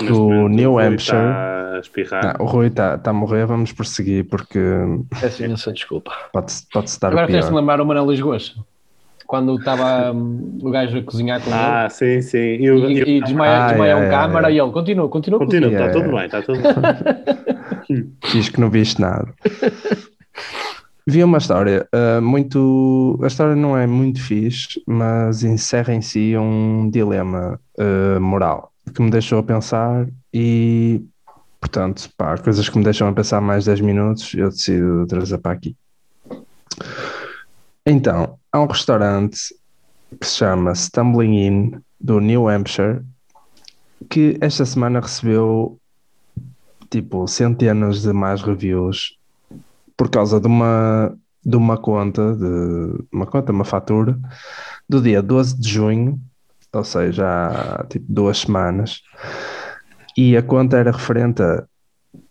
Do New o Hampshire. Está a espirrar. Não, o Rui está tá a morrer, vamos prosseguir porque Peço imensa desculpa. pode-se pode estar Agora tens de pior. lembrar o Manuel Lisgoas. Quando estava hum, o gajo a cozinhar com Ah, sim, sim. Eu, ele eu, e, e desmaia, Ah, desmaia é, um é, câmara é. e ele continua, continua. Continua, está É. tudo bem, está tudo bem. Diz que não viste nada. Vi uma história ah, muito. A história não é muito fixe, mas encerra em si um dilema ah, moral que me deixou a pensar e, portanto, pá, coisas que me deixam a pensar mais 10 minutos, eu decido trazer para aqui. Então, há um restaurante que se chama Stumbling Inn do New Hampshire que esta semana recebeu tipo centenas de más reviews por causa de uma de uma conta de uma conta, uma fatura do dia 12 de junho, ou seja, há tipo duas semanas, e a conta era referente a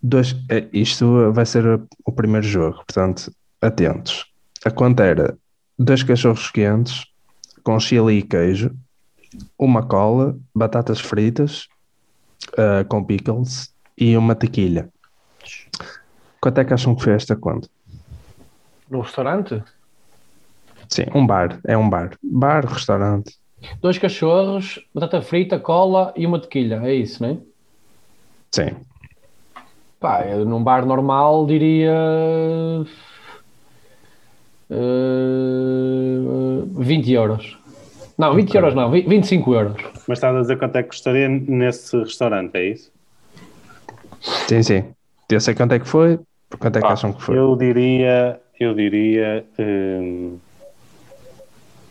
dois, é, isto vai ser o primeiro jogo, portanto, atentos. A conta era dois cachorros quentes com chili e queijo, uma cola, batatas fritas ah, com pickles e uma tequilha. Quanto é que acham que foi esta conta? No restaurante? Sim, um bar, é um bar. Bar, restaurante. Dois cachorros, batata frita, cola e uma tequilha. É isso, não é? Sim. Pá, eu num bar normal diria. Eh, 20 euros. Não, 20 euros não, 20 25 euros. Mas estás a dizer quanto é que custaria nesse restaurante, é isso? Sim, sim. Eu sei quanto é que foi, quanto é que Pá, acham que foi? Eu diria, eu diria hum,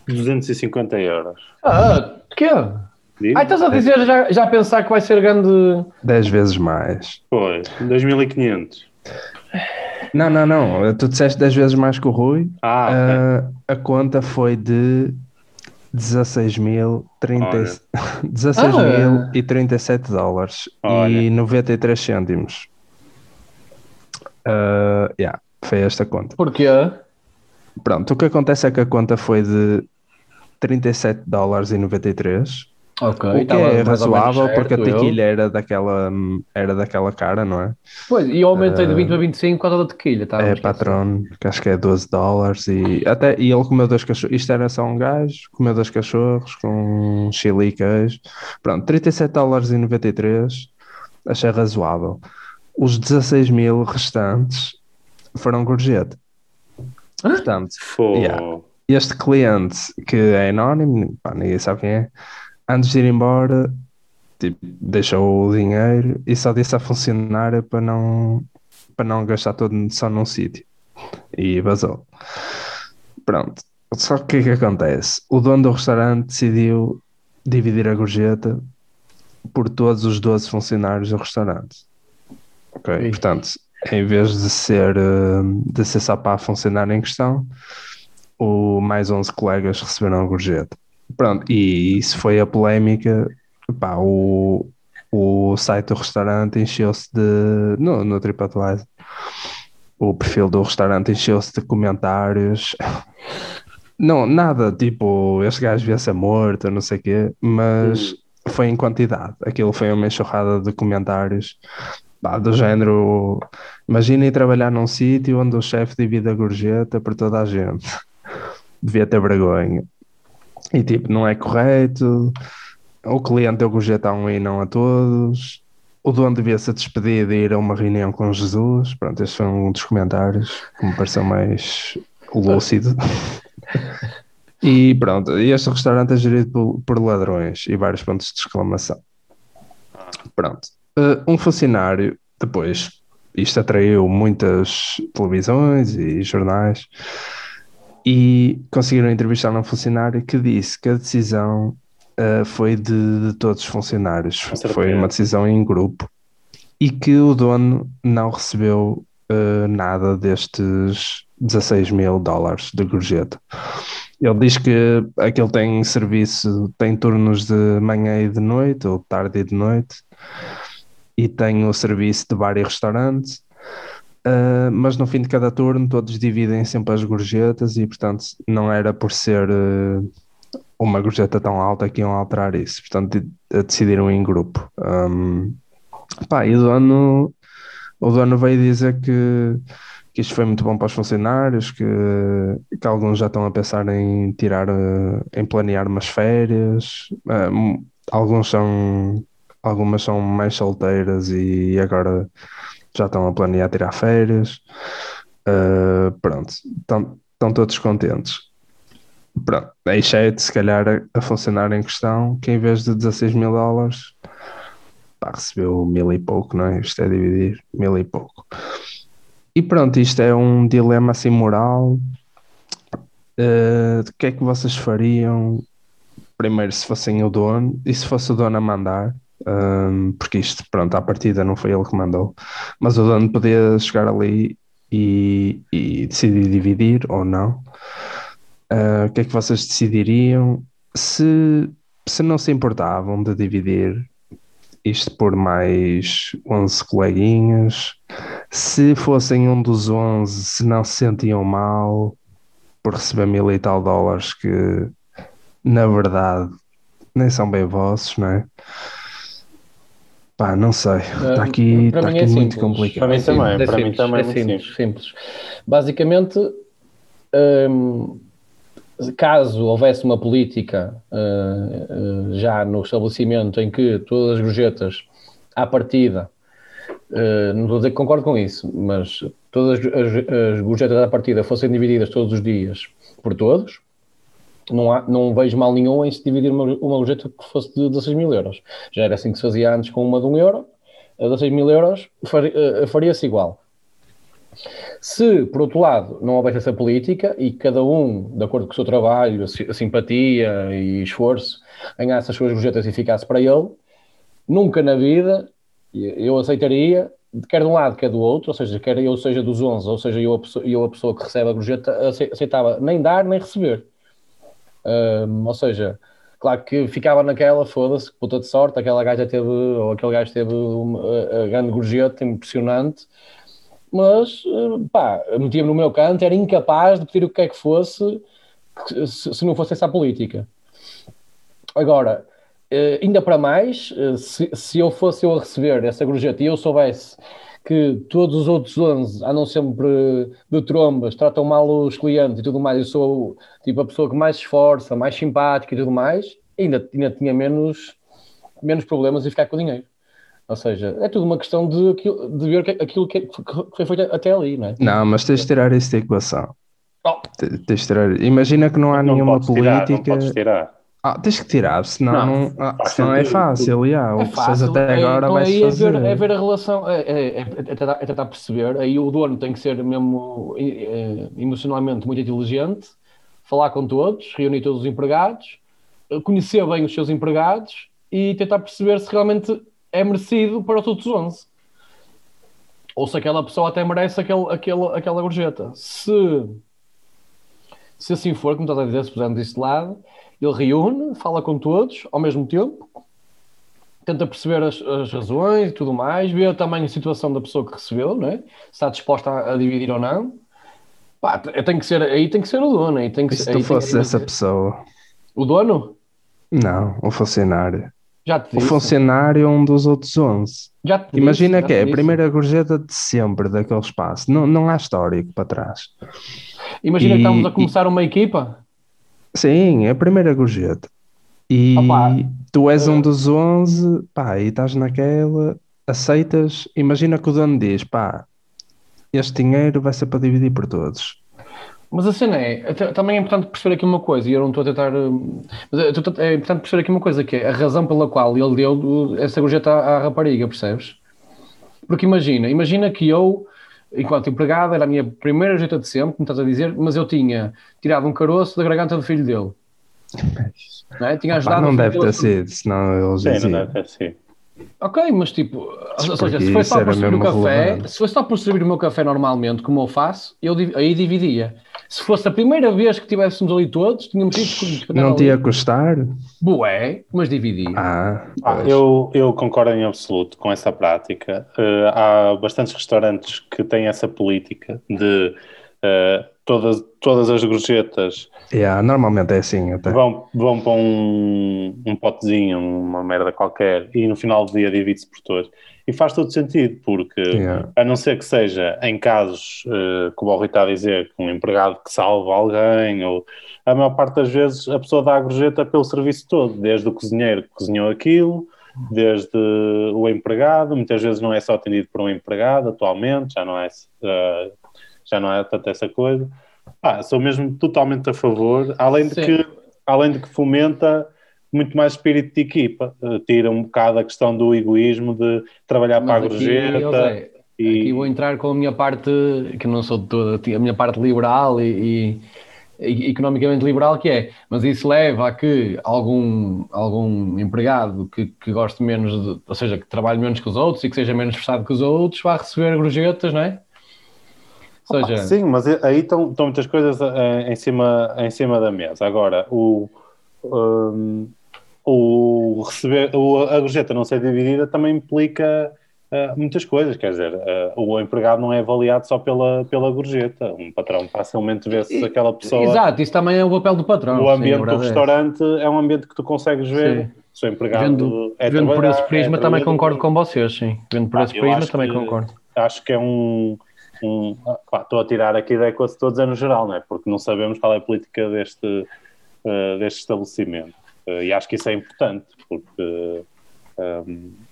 250 euros. Ah, que é? Diz? Ah, estás a dizer já, já a pensar que vai ser grande. 10 vezes mais. Pois, 2500. Não, não, não. Tu disseste 10 vezes mais que o Rui. Ah, ok. Ah, a conta foi de 16.030 Olha. 16.037 dólares Olha. e 93 cêntimos. Ah, yeah, foi esta conta. Porquê? Pronto, o que acontece é que a conta foi de 37 dólares e 93, Ok, o que é razoável porque a certo, eu. tequilha era daquela, era daquela cara, não é? Pois, e eu aumentei de 20 para 25 por causa da tequilha. Tá, é patrão, que acho que é 12 dólares e até e ele comeu dois cachorros. Isto era só um gajo, comeu dois cachorros com chili e queijo. Pronto, 37 dólares e 93, achei razoável. Os 16 mil restantes foram gorjeta. Portanto, yeah. este cliente que é anónimo, pá, ninguém sabe quem é, antes de ir embora, tipo, deixou o dinheiro e só disse à funcionária para não, para não gastar todo só num sítio. E vazou. Pronto. Só que o que é que acontece? O dono do restaurante decidiu dividir a gorjeta por todos os 12 funcionários do restaurante. Ok? Sim. Portanto, em vez de ser, eh, de ser só para a funcionária em questão, o mais 11 colegas receberam a gorjeta. Pronto, e isso foi a polémica. Pá, o, o site do restaurante encheu-se de. No, no TripAdvisor, o perfil do restaurante encheu-se de comentários. Não, nada tipo, este gajo devia ser morto, não sei o quê, mas foi em quantidade. Aquilo foi uma enxurrada de comentários pá, do género. Imaginem trabalhar num sítio onde o chefe divide a gorjeta para toda a gente. Devia ter vergonha. E tipo, não é correto. O cliente deu gorjeta a um e não a todos. O dono devia ser despedido e ir a uma reunião com Jesus. Pronto, este foi um dos comentários que me pareceu mais lúcido. E pronto, este restaurante é gerido por, por ladrões e vários pontos de exclamação. Pronto. Uh, um funcionário, depois, isto atraiu muitas televisões e jornais. E conseguiram entrevistar um funcionário que disse que a decisão uh, foi de, de, todos os funcionários, foi uma decisão em grupo. E que o dono não recebeu uh, nada destes 16 mil dólares de gorjeta. Ele diz que aquele tem serviço, tem turnos de manhã e de noite, ou tarde e de noite, e tem o serviço de bar e restaurante, uh, mas no fim de cada turno todos dividem sempre as gorjetas e, portanto, não era por ser uh, uma gorjeta tão alta que iam alterar isso. Portanto, decidiram em grupo. Um, pá, e o dono, o dono veio dizer que que isto foi muito bom para os funcionários, que, que alguns já estão a pensar em tirar, eh, em planear umas férias, alguns são, algumas são mais solteiras e agora já estão a planear tirar férias. Uh, pronto, estão, estão todos contentes. Pronto, exceto se calhar a, a funcionário em questão, que em vez de 16 mil dólares, pá, recebeu mil e pouco, não é? Isto é dividir, mil e pouco. E pronto, isto é um dilema assim moral. Uh, o que é que vocês fariam primeiro se fossem o dono e se fosse o dono a mandar? Um, porque isto, pronto, à partida não foi ele que mandou, mas o dono podia chegar ali e, e decidir dividir ou não. Uh, o que é que vocês decidiriam? Se, se não se importavam de dividir isto por mais 11 coleguinhas, se fossem um dos 11, se não se sentiam mal por receber mil e tal dólares que na verdade nem são bem vossos, não é? Pá, não sei. Está ah, aqui, está aqui é muito complicado. Para mim também, é para simples, mim também é, simples, simples. Basicamente, hum, caso houvesse uma política uh, uh, já no estabelecimento em que todas as gorjetas à partida Uh, não estou a dizer que concordo com isso, mas todas as, as, as gorjetas da partida fossem divididas todos os dias por todos, não, há, não vejo mal nenhum em se dividir uma, uma gorjeta que fosse de 16 mil euros. Já era assim que se fazia antes com uma de 1 um euro, a 16 mil euros eh, faria-se igual. Se, por outro lado, não houvesse essa política e cada um, de acordo com o seu trabalho, a simpatia e esforço, ganhasse as suas gorjetas e ficasse para ele, nunca na vida eu aceitaria, quer de um lado, quer do outro, ou seja, quer eu seja dos 11, ou seja, eu a pessoa, eu a pessoa que recebe a gorjeta, aceitava nem dar nem receber. Um, ou seja, claro que ficava naquela, foda-se, puta de sorte, aquela gaja teve, ou aquele gajo teve uma, grande gorjeta, impressionante, mas pá, metia-me no meu canto, era incapaz de pedir o que quer que fosse se, se não fosse essa política. Agora, Uh, ainda para mais, uh, se, se, eu fosse eu a receber essa gorjeta e eu soubesse que todos os outros 11 andam sempre de trombas, tratam mal os clientes e tudo mais, eu sou tipo a pessoa que mais se esforça, mais simpática e tudo mais, ainda, ainda tinha menos, menos problemas em ficar com o dinheiro. Ou seja, é tudo uma questão de, de ver aquilo que, foi feito até ali, não é? Não, mas tens de tirar isso da equação. Oh. Tens de tirar. Imagina que não há não nenhuma política. Tirar, não podes tirar. Ah, tens que tirar, senão não, não, ah, senão é fácil. Yeah. É fácil. até é, agora então aí é ver, é ver a relação, é, é, é, é, tentar, é tentar perceber. Aí o dono tem que ser mesmo é, emocionalmente muito inteligente, falar com todos, reunir todos os empregados, conhecer bem os seus empregados e tentar perceber se realmente é merecido para todos os 11. Ou se aquela pessoa até merece aquele, aquele, aquela gorjeta. Se, se assim for, como estás a dizer, se pusermos isso de lado ele reúne, fala com todos ao mesmo tempo, tenta perceber as, as razões e tudo mais, vê também a situação da pessoa que recebeu, não é? se está disposta a, a dividir ou não. Pá, tem que ser, aí tem que ser o dono. Aí tem que, e se tu fosse essa pessoa? O dono? Não, o funcionário. Já te disse. O funcionário é um dos outros 11. Já te Imagina disse, que é a primeira gorjeta de sempre daquele espaço. Não, não há histórico para trás. Imagina e, que estamos a começar e... uma equipa Sim, é a primeira gorjeta. E Opa, tu és um dos 11, pá, e estás naquela, aceitas. Imagina que o dono diz, pá, este dinheiro vai ser para dividir por todos. Mas a cena é, também é importante perceber aqui uma coisa, e eu não estou a tentar. Hum, mas é, é importante perceber aqui uma coisa, que é a razão pela qual ele deu essa gorjeta à, à rapariga, percebes? Porque imagina, imagina que eu enquanto empregado, era a minha primeira jeita de sempre, como estás a dizer, mas eu tinha tirado um caroço da garganta do filho dele. Não, é? tinha ajudado Pá, não deve ter sido, senão eles Sim, não deve ter sido. Ok, mas tipo, ou seja, se foi só por servir o café, se foi só por servir o meu café normalmente, como eu faço, eu div- aí dividia. Se fosse a primeira vez que tivéssemos ali todos, tínhamos tido que Não te ia custar? Bué, mas dividia. Ah, Ah, eu, eu concordo em absoluto com essa prática. Eh, há bastantes restaurantes que têm essa política de eh, todas, todas as gorjetas Yeah, normalmente é assim até. vão, vão para um, um potezinho, uma merda qualquer, e no final do dia divide-se por todos. E faz todo sentido, porque Yeah. a não ser que seja em casos, eh, como o Rui está a dizer, com um empregado que salva alguém, ou a maior parte das vezes a pessoa dá a gorjeta pelo serviço todo, desde o cozinheiro que cozinhou aquilo, desde o empregado, muitas vezes não é só atendido por um empregado atualmente, já não é, eh, já não é tanto essa coisa. Ah, sou mesmo totalmente a favor, além de Sim. que além de que fomenta muito mais espírito de equipa, eh, tira um bocado a questão do egoísmo de trabalhar para a Mas gorjeta e aqui vou entrar com a minha parte, que não sou de toda, a minha parte liberal e, e- economicamente liberal, que é, mas isso leva a que algum, algum empregado que, que goste menos, de, ou seja, que trabalhe menos que os outros e que seja menos esforçado que os outros, vá receber gorjetas, não é? Ou seja, Sim, mas aí estão, estão muitas coisas eh, em cima, em cima da mesa. Agora, o, hum, o receber, o, a gorjeta não ser dividida também implica eh, muitas coisas. Quer dizer, eh, o empregado não é avaliado só pela, pela gorjeta. Um patrão facilmente vê se E- aquela pessoa. exato, isso também é o papel do patrão. O sim, a ambiente do verdade é essa. restaurante é um ambiente que tu consegues ver. Sim. Se o empregado Vendo, é vendo por esse prisma é também concordo com vocês, sim. Vendo por Ah, esse prisma também que- concordo. acho que é um. um ah, pá, estou a tirar aqui da quase todos é no geral, não é? Porque não sabemos qual é a política deste, eh, deste estabelecimento. Eh, e acho que isso é importante, porque. ehm,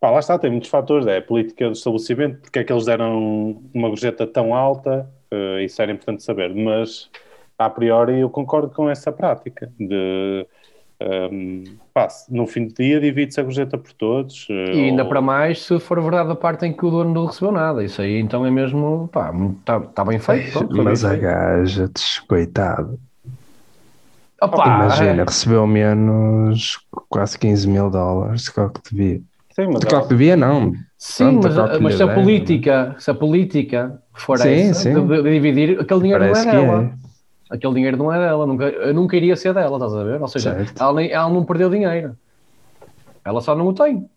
pá, lá está, tem muitos fatores. É a política do estabelecimento, porque é que eles deram uma gorjeta tão alta, eh, isso era importante saber. Mas, a priori, eu concordo com essa prática de. ehm, pá, no fim do dia divide-se a gorjeta por todos. eh, E ainda ou- para mais se for verdade a parte em que o dono não recebeu nada. Isso aí então é mesmo, pá, está tá bem feito. pronto, Mas bem a feito. gaja, coitado. Opa, Imagina, recebeu menos quase 15 mil dólares, claro que devia. Sim, mas Claro que devia, não. Sim, Pronto, mas, mas se a política, se a política for Sim, essa, sim. De, de dividir, aquele dinheiro Parece não é dela. é. Aquele dinheiro não é dela, nunca, eu nunca iria ser dela, estás a ver? Ou seja, Certo. ela, ela não perdeu dinheiro. Ela só não o tem.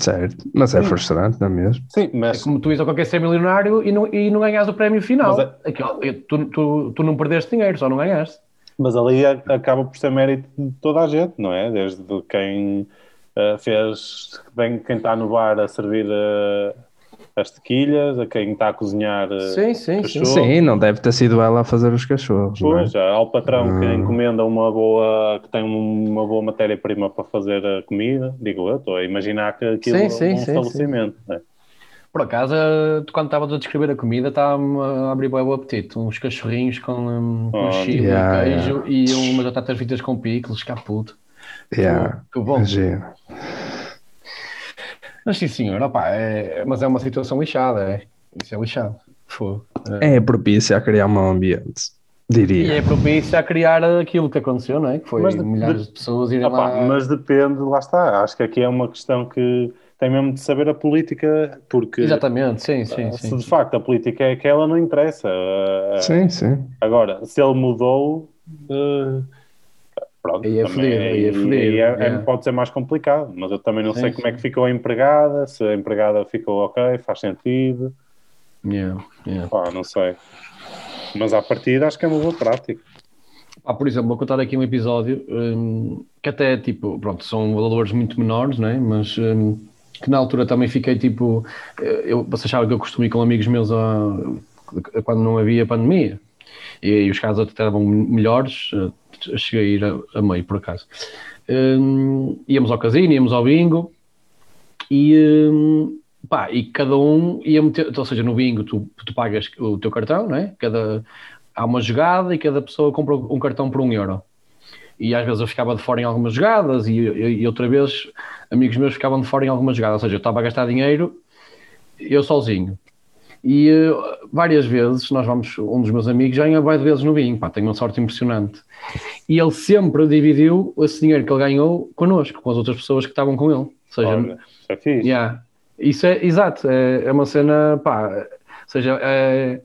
Certo, mas é frustrante, não é mesmo? Sim, É mas como tu ires a qualquer ser milionário e não, e não ganhas o prémio final. Mas Aquele- tu, tu, tu não perdeste dinheiro, só não ganhaste. Mas ali a- acaba por ser mérito de toda a gente, não é? Desde quem eh, fez, bem, quem está no bar a servir eh, as tequilhas, a quem está a cozinhar. eh, Sim, sim, sim. Sim, não deve ter sido ela a fazer os cachorros. não é? Pois, já, ao patrão que Hum. encomenda uma boa, que tem uma boa matéria-prima para fazer a comida, digo eu, estou a imaginar que aquilo Sim, sim, é um sim, estabelecimento. não é? Por acaso, eh, tu quando estavas a descrever a comida, estava-me a abrir bem o apetite. Uns cachorrinhos com, um, com Oh, chile yeah, e queijo e umas batatas fritas com picles, caputo. Yeah, Que bom. imagino. Mas sim, senhor, opá, é, mas é uma situação lixada, é. Isso é lixado. Fogo. É propício a criar um mau ambiente, E diria. é propício a criar aquilo que aconteceu, não é? Que foi Mas de- milhares de pessoas irem Opa, lá. mas depende, lá está. Acho que aqui é uma questão que tem mesmo de saber a política, porque Exatamente, sim, sim, se sim. de facto a política é aquela, não interessa. Uh, Sim, sim. Agora, se ele mudou, uh, pronto, Aí é fodido, aí é aí é- é- yeah. pode ser mais complicado, mas eu também não Sim, sei como é que ficou a empregada, se a empregada ficou ok, faz sentido, Yeah, yeah. pá, não sei. Mas à partida acho que é uma boa prática. Ah, por exemplo, vou contar aqui um episódio hum, que até, tipo, pronto, são valores muito menores, não é? Mas hum, que na altura também fiquei, tipo, eh, eu, vocês que eu costumo com amigos meus a, quando não havia pandemia. E, aí os casos até estavam melhores, eh, cheguei a ir a, a meio, por acaso. Hum, íamos ao casino, íamos ao bingo e, hum, pá, e cada um ia meter, ou seja, no bingo tu, tu pagas o teu cartão, não é? Cada, há uma jogada e cada pessoa compra um cartão por um euro. E às vezes eu ficava de fora em algumas jogadas e, e, e outra vez amigos meus ficavam de fora em algumas jogadas. Ou seja, eu estava a gastar dinheiro eu sozinho. E uh, várias vezes, nós vamos, um dos meus amigos já ganha várias vezes no bingo, pá, tem uma sorte impressionante. E ele sempre dividiu esse dinheiro que ele ganhou connosco, com as outras pessoas que estavam com ele. Ou seja, Olha, isso é fixe. yeah, isso é, exato, é, é uma cena, pá, ou seja, é,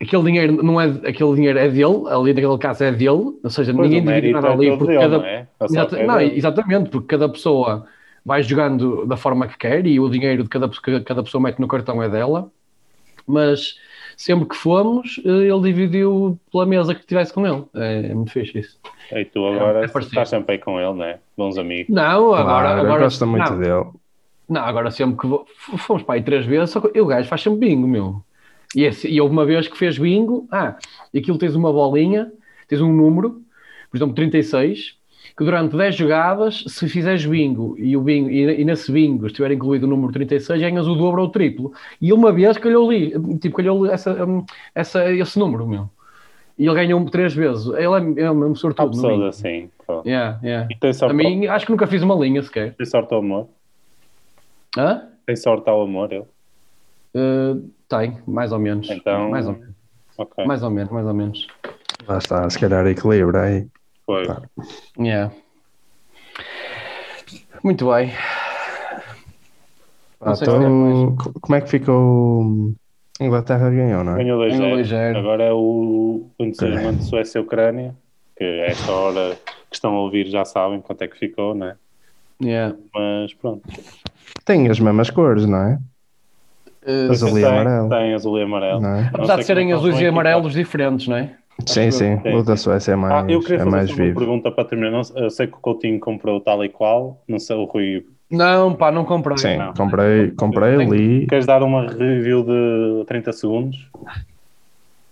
aquele dinheiro não é, aquele dinheiro é dele, ali naquele caso é dele, ou seja, Pois, ninguém divide nada é ali, porque dele, cada, não é? Exata- é não, exatamente, porque cada pessoa vai jogando da forma que quer e o dinheiro de cada, que cada pessoa mete no cartão é dela, mas sempre que fomos, eh, ele dividiu pela mesa que estivesse com ele. É, é muito fixe isso. E tu agora é parecido. estás sempre aí com ele, não é? Bons amigos. Não, agora. Claro, agora gosta muito não, dele. não, agora sempre que vou, fomos para aí três vezes, só que o gajo faz sempre bingo, meu. E, esse, e houve uma vez que fez bingo, ah, e aquilo tens uma bolinha, tens um número, por exemplo, 36, que durante 10 jogadas, se fizeres bingo e, o bingo, e, e nesse bingo estiver incluído o número 36, ganhas o dobro ou o triplo. E uma vez calhou ali, tipo, calhou essa, hum, essa, esse número, meu. E ele ganhou três vezes. Ele é, é um Há sortudo. no pessoas bingo. assim. Yeah, yeah. A mim, acho que nunca fiz uma linha sequer. tem sorte ao amor. Hã? Tem sorte ao amor, ele. Uh, tem, mais ou menos. Então- Mais ou menos. Ok. Mais ou menos, mais ou menos. Lá está, se calhar equilibra aí. Foi. Tá. Yeah. Muito bem. Ah, Não então, co- como é que ficou? Inglaterra ganhou, não é? Ganhou 2 Ganhou 0 2-0. Agora é o o entusiasmante de Suécia e Ucrânia, que a esta hora que estão a ouvir já sabem quanto é que ficou, né? Yeah. Mas pronto. Tem as mesmas cores, não é? Uh, Azul e tem, amarelo. Tem azul e amarelo. Não é? Não apesar de serem é azuis e amarelos diferentes, não é? Sim, sim. Sim, O da. Suécia é Ah, mais, eu queria é fazer mais só uma vivo. pergunta para terminar. Não sei- eu sei que o Coutinho comprou tal e qual. Não sei, o Rui. Não, pá, não comprei. Sim, Não. comprei, comprei Tem- ali. Queres dar uma review de 30 segundos?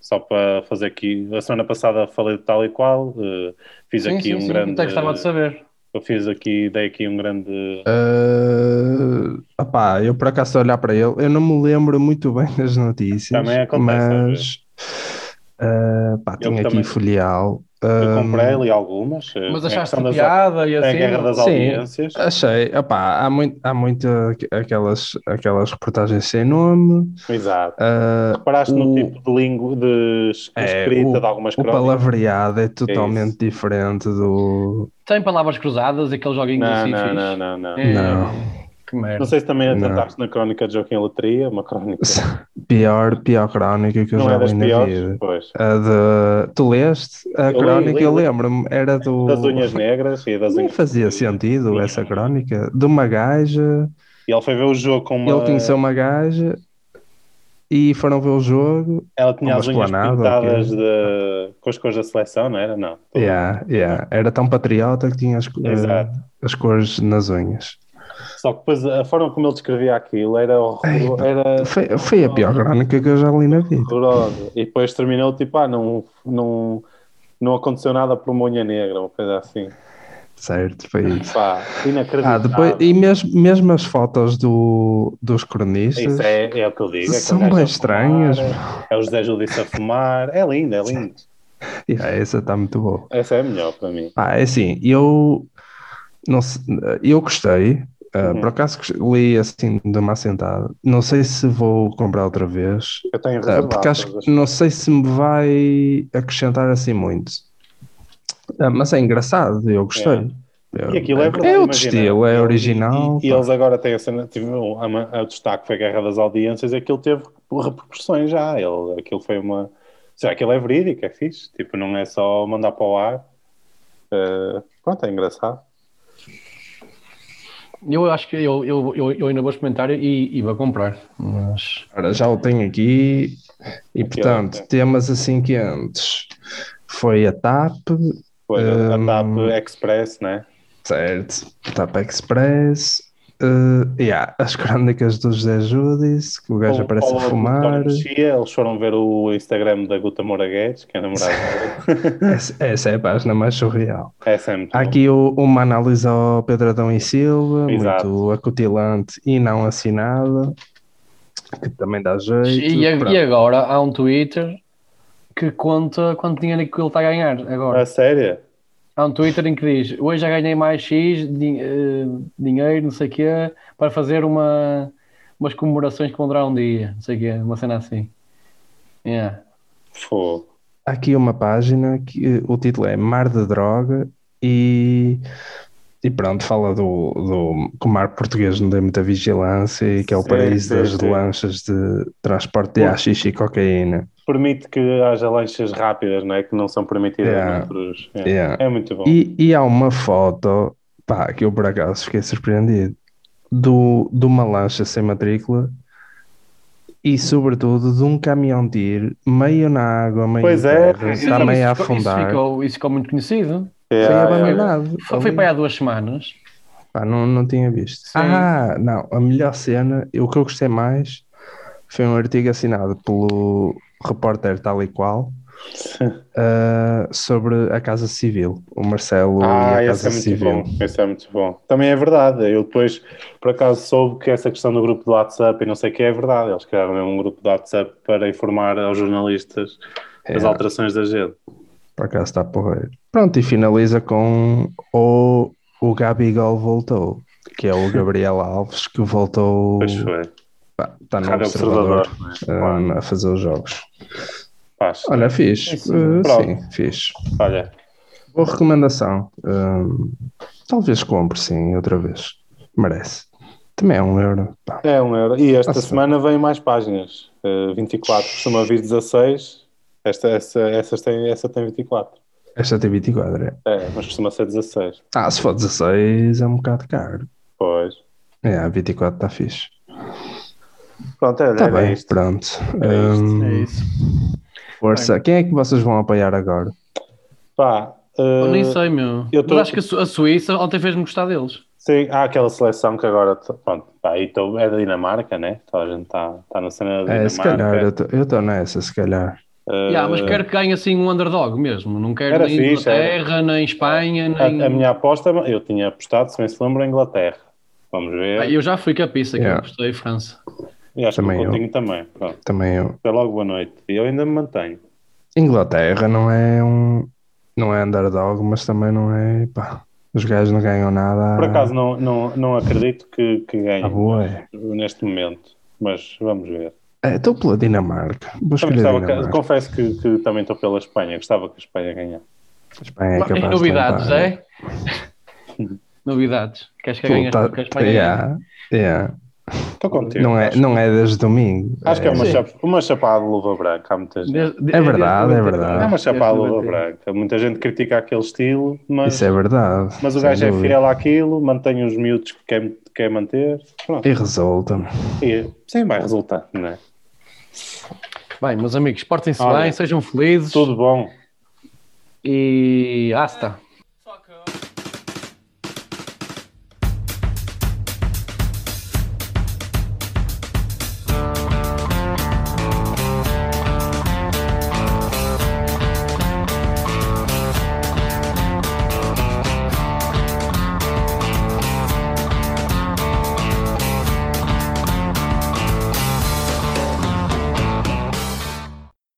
Só para fazer aqui. A semana passada falei de tal e qual. eh, fiz Sim, aqui sim, um sim. grande. Até gostava de saber. Eu fiz aqui, dei aqui um grande. Uh, opá, eu por acaso olhar para ele, eu não me lembro muito bem das notícias, Também acontece, mas uh, pá, Eu tenho aqui também- folheal. Eu comprei ali algumas. eh, Mas achaste das- piada e tem a assim? guerra das Sim. audiências. Achei, opá, há, muito, há muito aquelas, aquelas reportagens sem nome. Exato. uh, Reparaste no o- tipo de língua de é, escrita o, de algumas o crónicas? palavreado é totalmente diferente do. Tem palavras cruzadas, aquele joguinho Não, assim não, fixe. não, não, não. É, Não. Que merda. Não sei se também Não. atentaste na crónica de Joaquim Letria, uma crónica. Pior, pior crónica que eu Não já é das li na piores? vida. Pois. A de. Tu leste a Eu crónica? li, eu li. lembro-me, era do. Das unhas negras e das unhas. fazia sentido essa crónica. De uma gaja, E ele foi ver o jogo com uma. ele conheceu uma gaja e foram ver o jogo. Ela tinha as unhas pintadas de... com as cores da seleção, não era? Não. Yeah, yeah. Era tão patriota que tinha as, eh, Exato. as cores nas unhas. Só que depois a forma como ele descrevia aquilo era horroroso. Era Foi, foi a pior crónica que eu já li na vida. horrorosa. E depois terminou tipo, ah, não, não, não aconteceu nada por uma unha negra, uma coisa assim. Certo, foi isso. Pá, inacreditável. Ah, depois, e mesmo, mesmo as fotos do, dos cronistas Isso é, é o que eu digo. É são bem estranhas. fumar, É o José Judice a fumar. É lindo, é lindo. Yeah, essa está muito boa. Essa é a melhor para mim. Ah, é assim, eu não sei- eu gostei, Uhum. por acaso li assim de uma assentada. Não sei se vou comprar outra vez, Eu tenho reservado. porque acho que não sei se me vai acrescentar assim muito. Ah, mas é engraçado, eu gostei. Eu- E aquilo é verdade. é outro imagina. estilo, é original. E, e eles agora têm a cena, tive o, a, destaque foi a Guerra das Audiências, aquilo teve repercussões já. Ele, aquilo foi uma. Será aquilo é verídico, é fixe. Tipo, não é só mandar para o ar. Eh, pronto, é engraçado. Eu acho que eu, eu, eu, eu ainda vou experimentar e, e vou comprar. Mas Ora, já o tenho aqui e portanto ok. temas assim que antes foi a TAP, Foi a Hum. TAP Express, né? certo? TAP Express, eh, yeah, as crónicas do José Judice, que o gajo O aparece a Paulo fumar. Mexia, eles foram ver o Instagram da Guta Moura Guedes, que é a namorada dele. Essa, essa é a página mais surreal. Essa é muito Há aqui o- uma análise ao Pedro Adão e Silva, Exato. muito acutilante e não assinada, que também dá jeito. e, a- e agora há um Twitter que conta quanto dinheiro é que ele está a ganhar agora. A sério? Há um Twitter em que diz hoje já ganhei mais X din- eh, dinheiro, não sei o quê, para fazer uma, umas comemorações que vão durar um dia, não sei o quê, uma cena assim. Yeah. Fogo. Há aqui uma página que o título é Mar de Droga e, e pronto, fala do, do que o mar português não tem muita vigilância e que é o Sim, paraíso sim, das sim. lanchas de transporte de haxixe e cocaína. Permite que haja lanchas rápidas, não é? Que não são permitidas Yeah. noutros. É. Yeah. É muito bom. E, e há uma foto, pá, que eu por acaso fiquei surpreendido, do, de uma lancha sem matrícula e, sobretudo, de um caminhão tiro meio na água, meio Pois é, terra, sim, está Isso meio a ficou- Isso afundar. ficou, isso ficou muito conhecido. Foi Yeah, yeah. abandonado. Foi, foi ali. para aí há duas semanas. Pá, não, não tinha visto. Sim. Ah, não, a melhor cena, o que eu gostei mais foi um artigo assinado pelo repórter tal e qual ah, sobre a Casa Civil, o Marcelo Ah, e a esse Casa é muito Civil. bom. Esse é muito bom. Também é verdade. Eu depois, por acaso, soube que essa questão do grupo do WhatsApp e não sei o que é verdade. Eles criaram um grupo do WhatsApp para informar aos jornalistas das É. alterações da agenda. Por acaso está porreiro. Pronto, e finaliza com o, o Gabigol voltou, que é o Gabriel Alves, que voltou, Pois foi. pá, está no Rádio observador, Observador. né? ah, a fazer os jogos. Paz. Olha, fixe, É sim. Pronto. sim, fixe. Olha, Boa recomendação. Hum, talvez compre, sim, outra vez. Merece. Também é um euro. Pá. é um euro. E esta Nossa. semana vem mais páginas. Uh, 24, costuma vir 16. Esta, essa, essas tem, essa tem 24. Esta tem 24, é. É, mas costuma ser 16. Ah, se for 16 é um bocado caro. Pois. É, a 24 está fixe. Pronto, olha, Está era bem, isto. pronto. Era isto. Hum, É isso. força. Quem é que vocês vão apoiar agora? Pá, uh, Eu nem sei, meu. eu tô- acho que a Su- a Suíça ontem fez-me gostar deles. Sim, há aquela seleção que agora, pronto, pá, aí tô, é da Dinamarca, né? Toda a gente está tá na cena da É, se calhar, Dinamarca. eu estou nessa, se calhar. Uh, Yeah, mas quero que ganhe assim um underdog mesmo. Não quero Era nem fixe, Inglaterra, nem Espanha, a, nem. a minha aposta, eu tinha apostado, se bem se lembra, a Inglaterra. Vamos ver. Ah, eu já fui com a pista que Yeah. eu gostei, França. e acho também que eu. o Coutinho também. Pronto, Também eu. até logo, boa noite. E eu ainda me mantenho. Inglaterra não é um. Não é underdog, mas também não é. Pá, os gajos não ganham nada. Por acaso não, não, não acredito que, que ganhe Ah, é. neste momento, mas vamos ver. É, Estou pela Dinamarca. Vou Também escolher a gostava que- Dinamarca. confesso que, que também estou pela Espanha, gostava que a Espanha ganhasse. Espanha é Mas novidades, é? novidades. Queres que ganhe tá- a Espanha ganhe? yeah, yeah. Estou contigo. Não, é, acho, não é desde domingo. acho que é uma, Sim. chapa, uma chapada de luva branca. Há muita gente. É verdade, é 90. verdade. É uma chapada de luva 90. branca. Muita gente critica aquele estilo, mas, Isso é verdade. mas o gajo é fiel àquilo, mantém os miúdos que quer, quer manter. Pronto. E resulta. E, sim, vai resultar, não é? Bem, meus amigos, portem-se bem, sejam felizes Tudo bom. e hasta.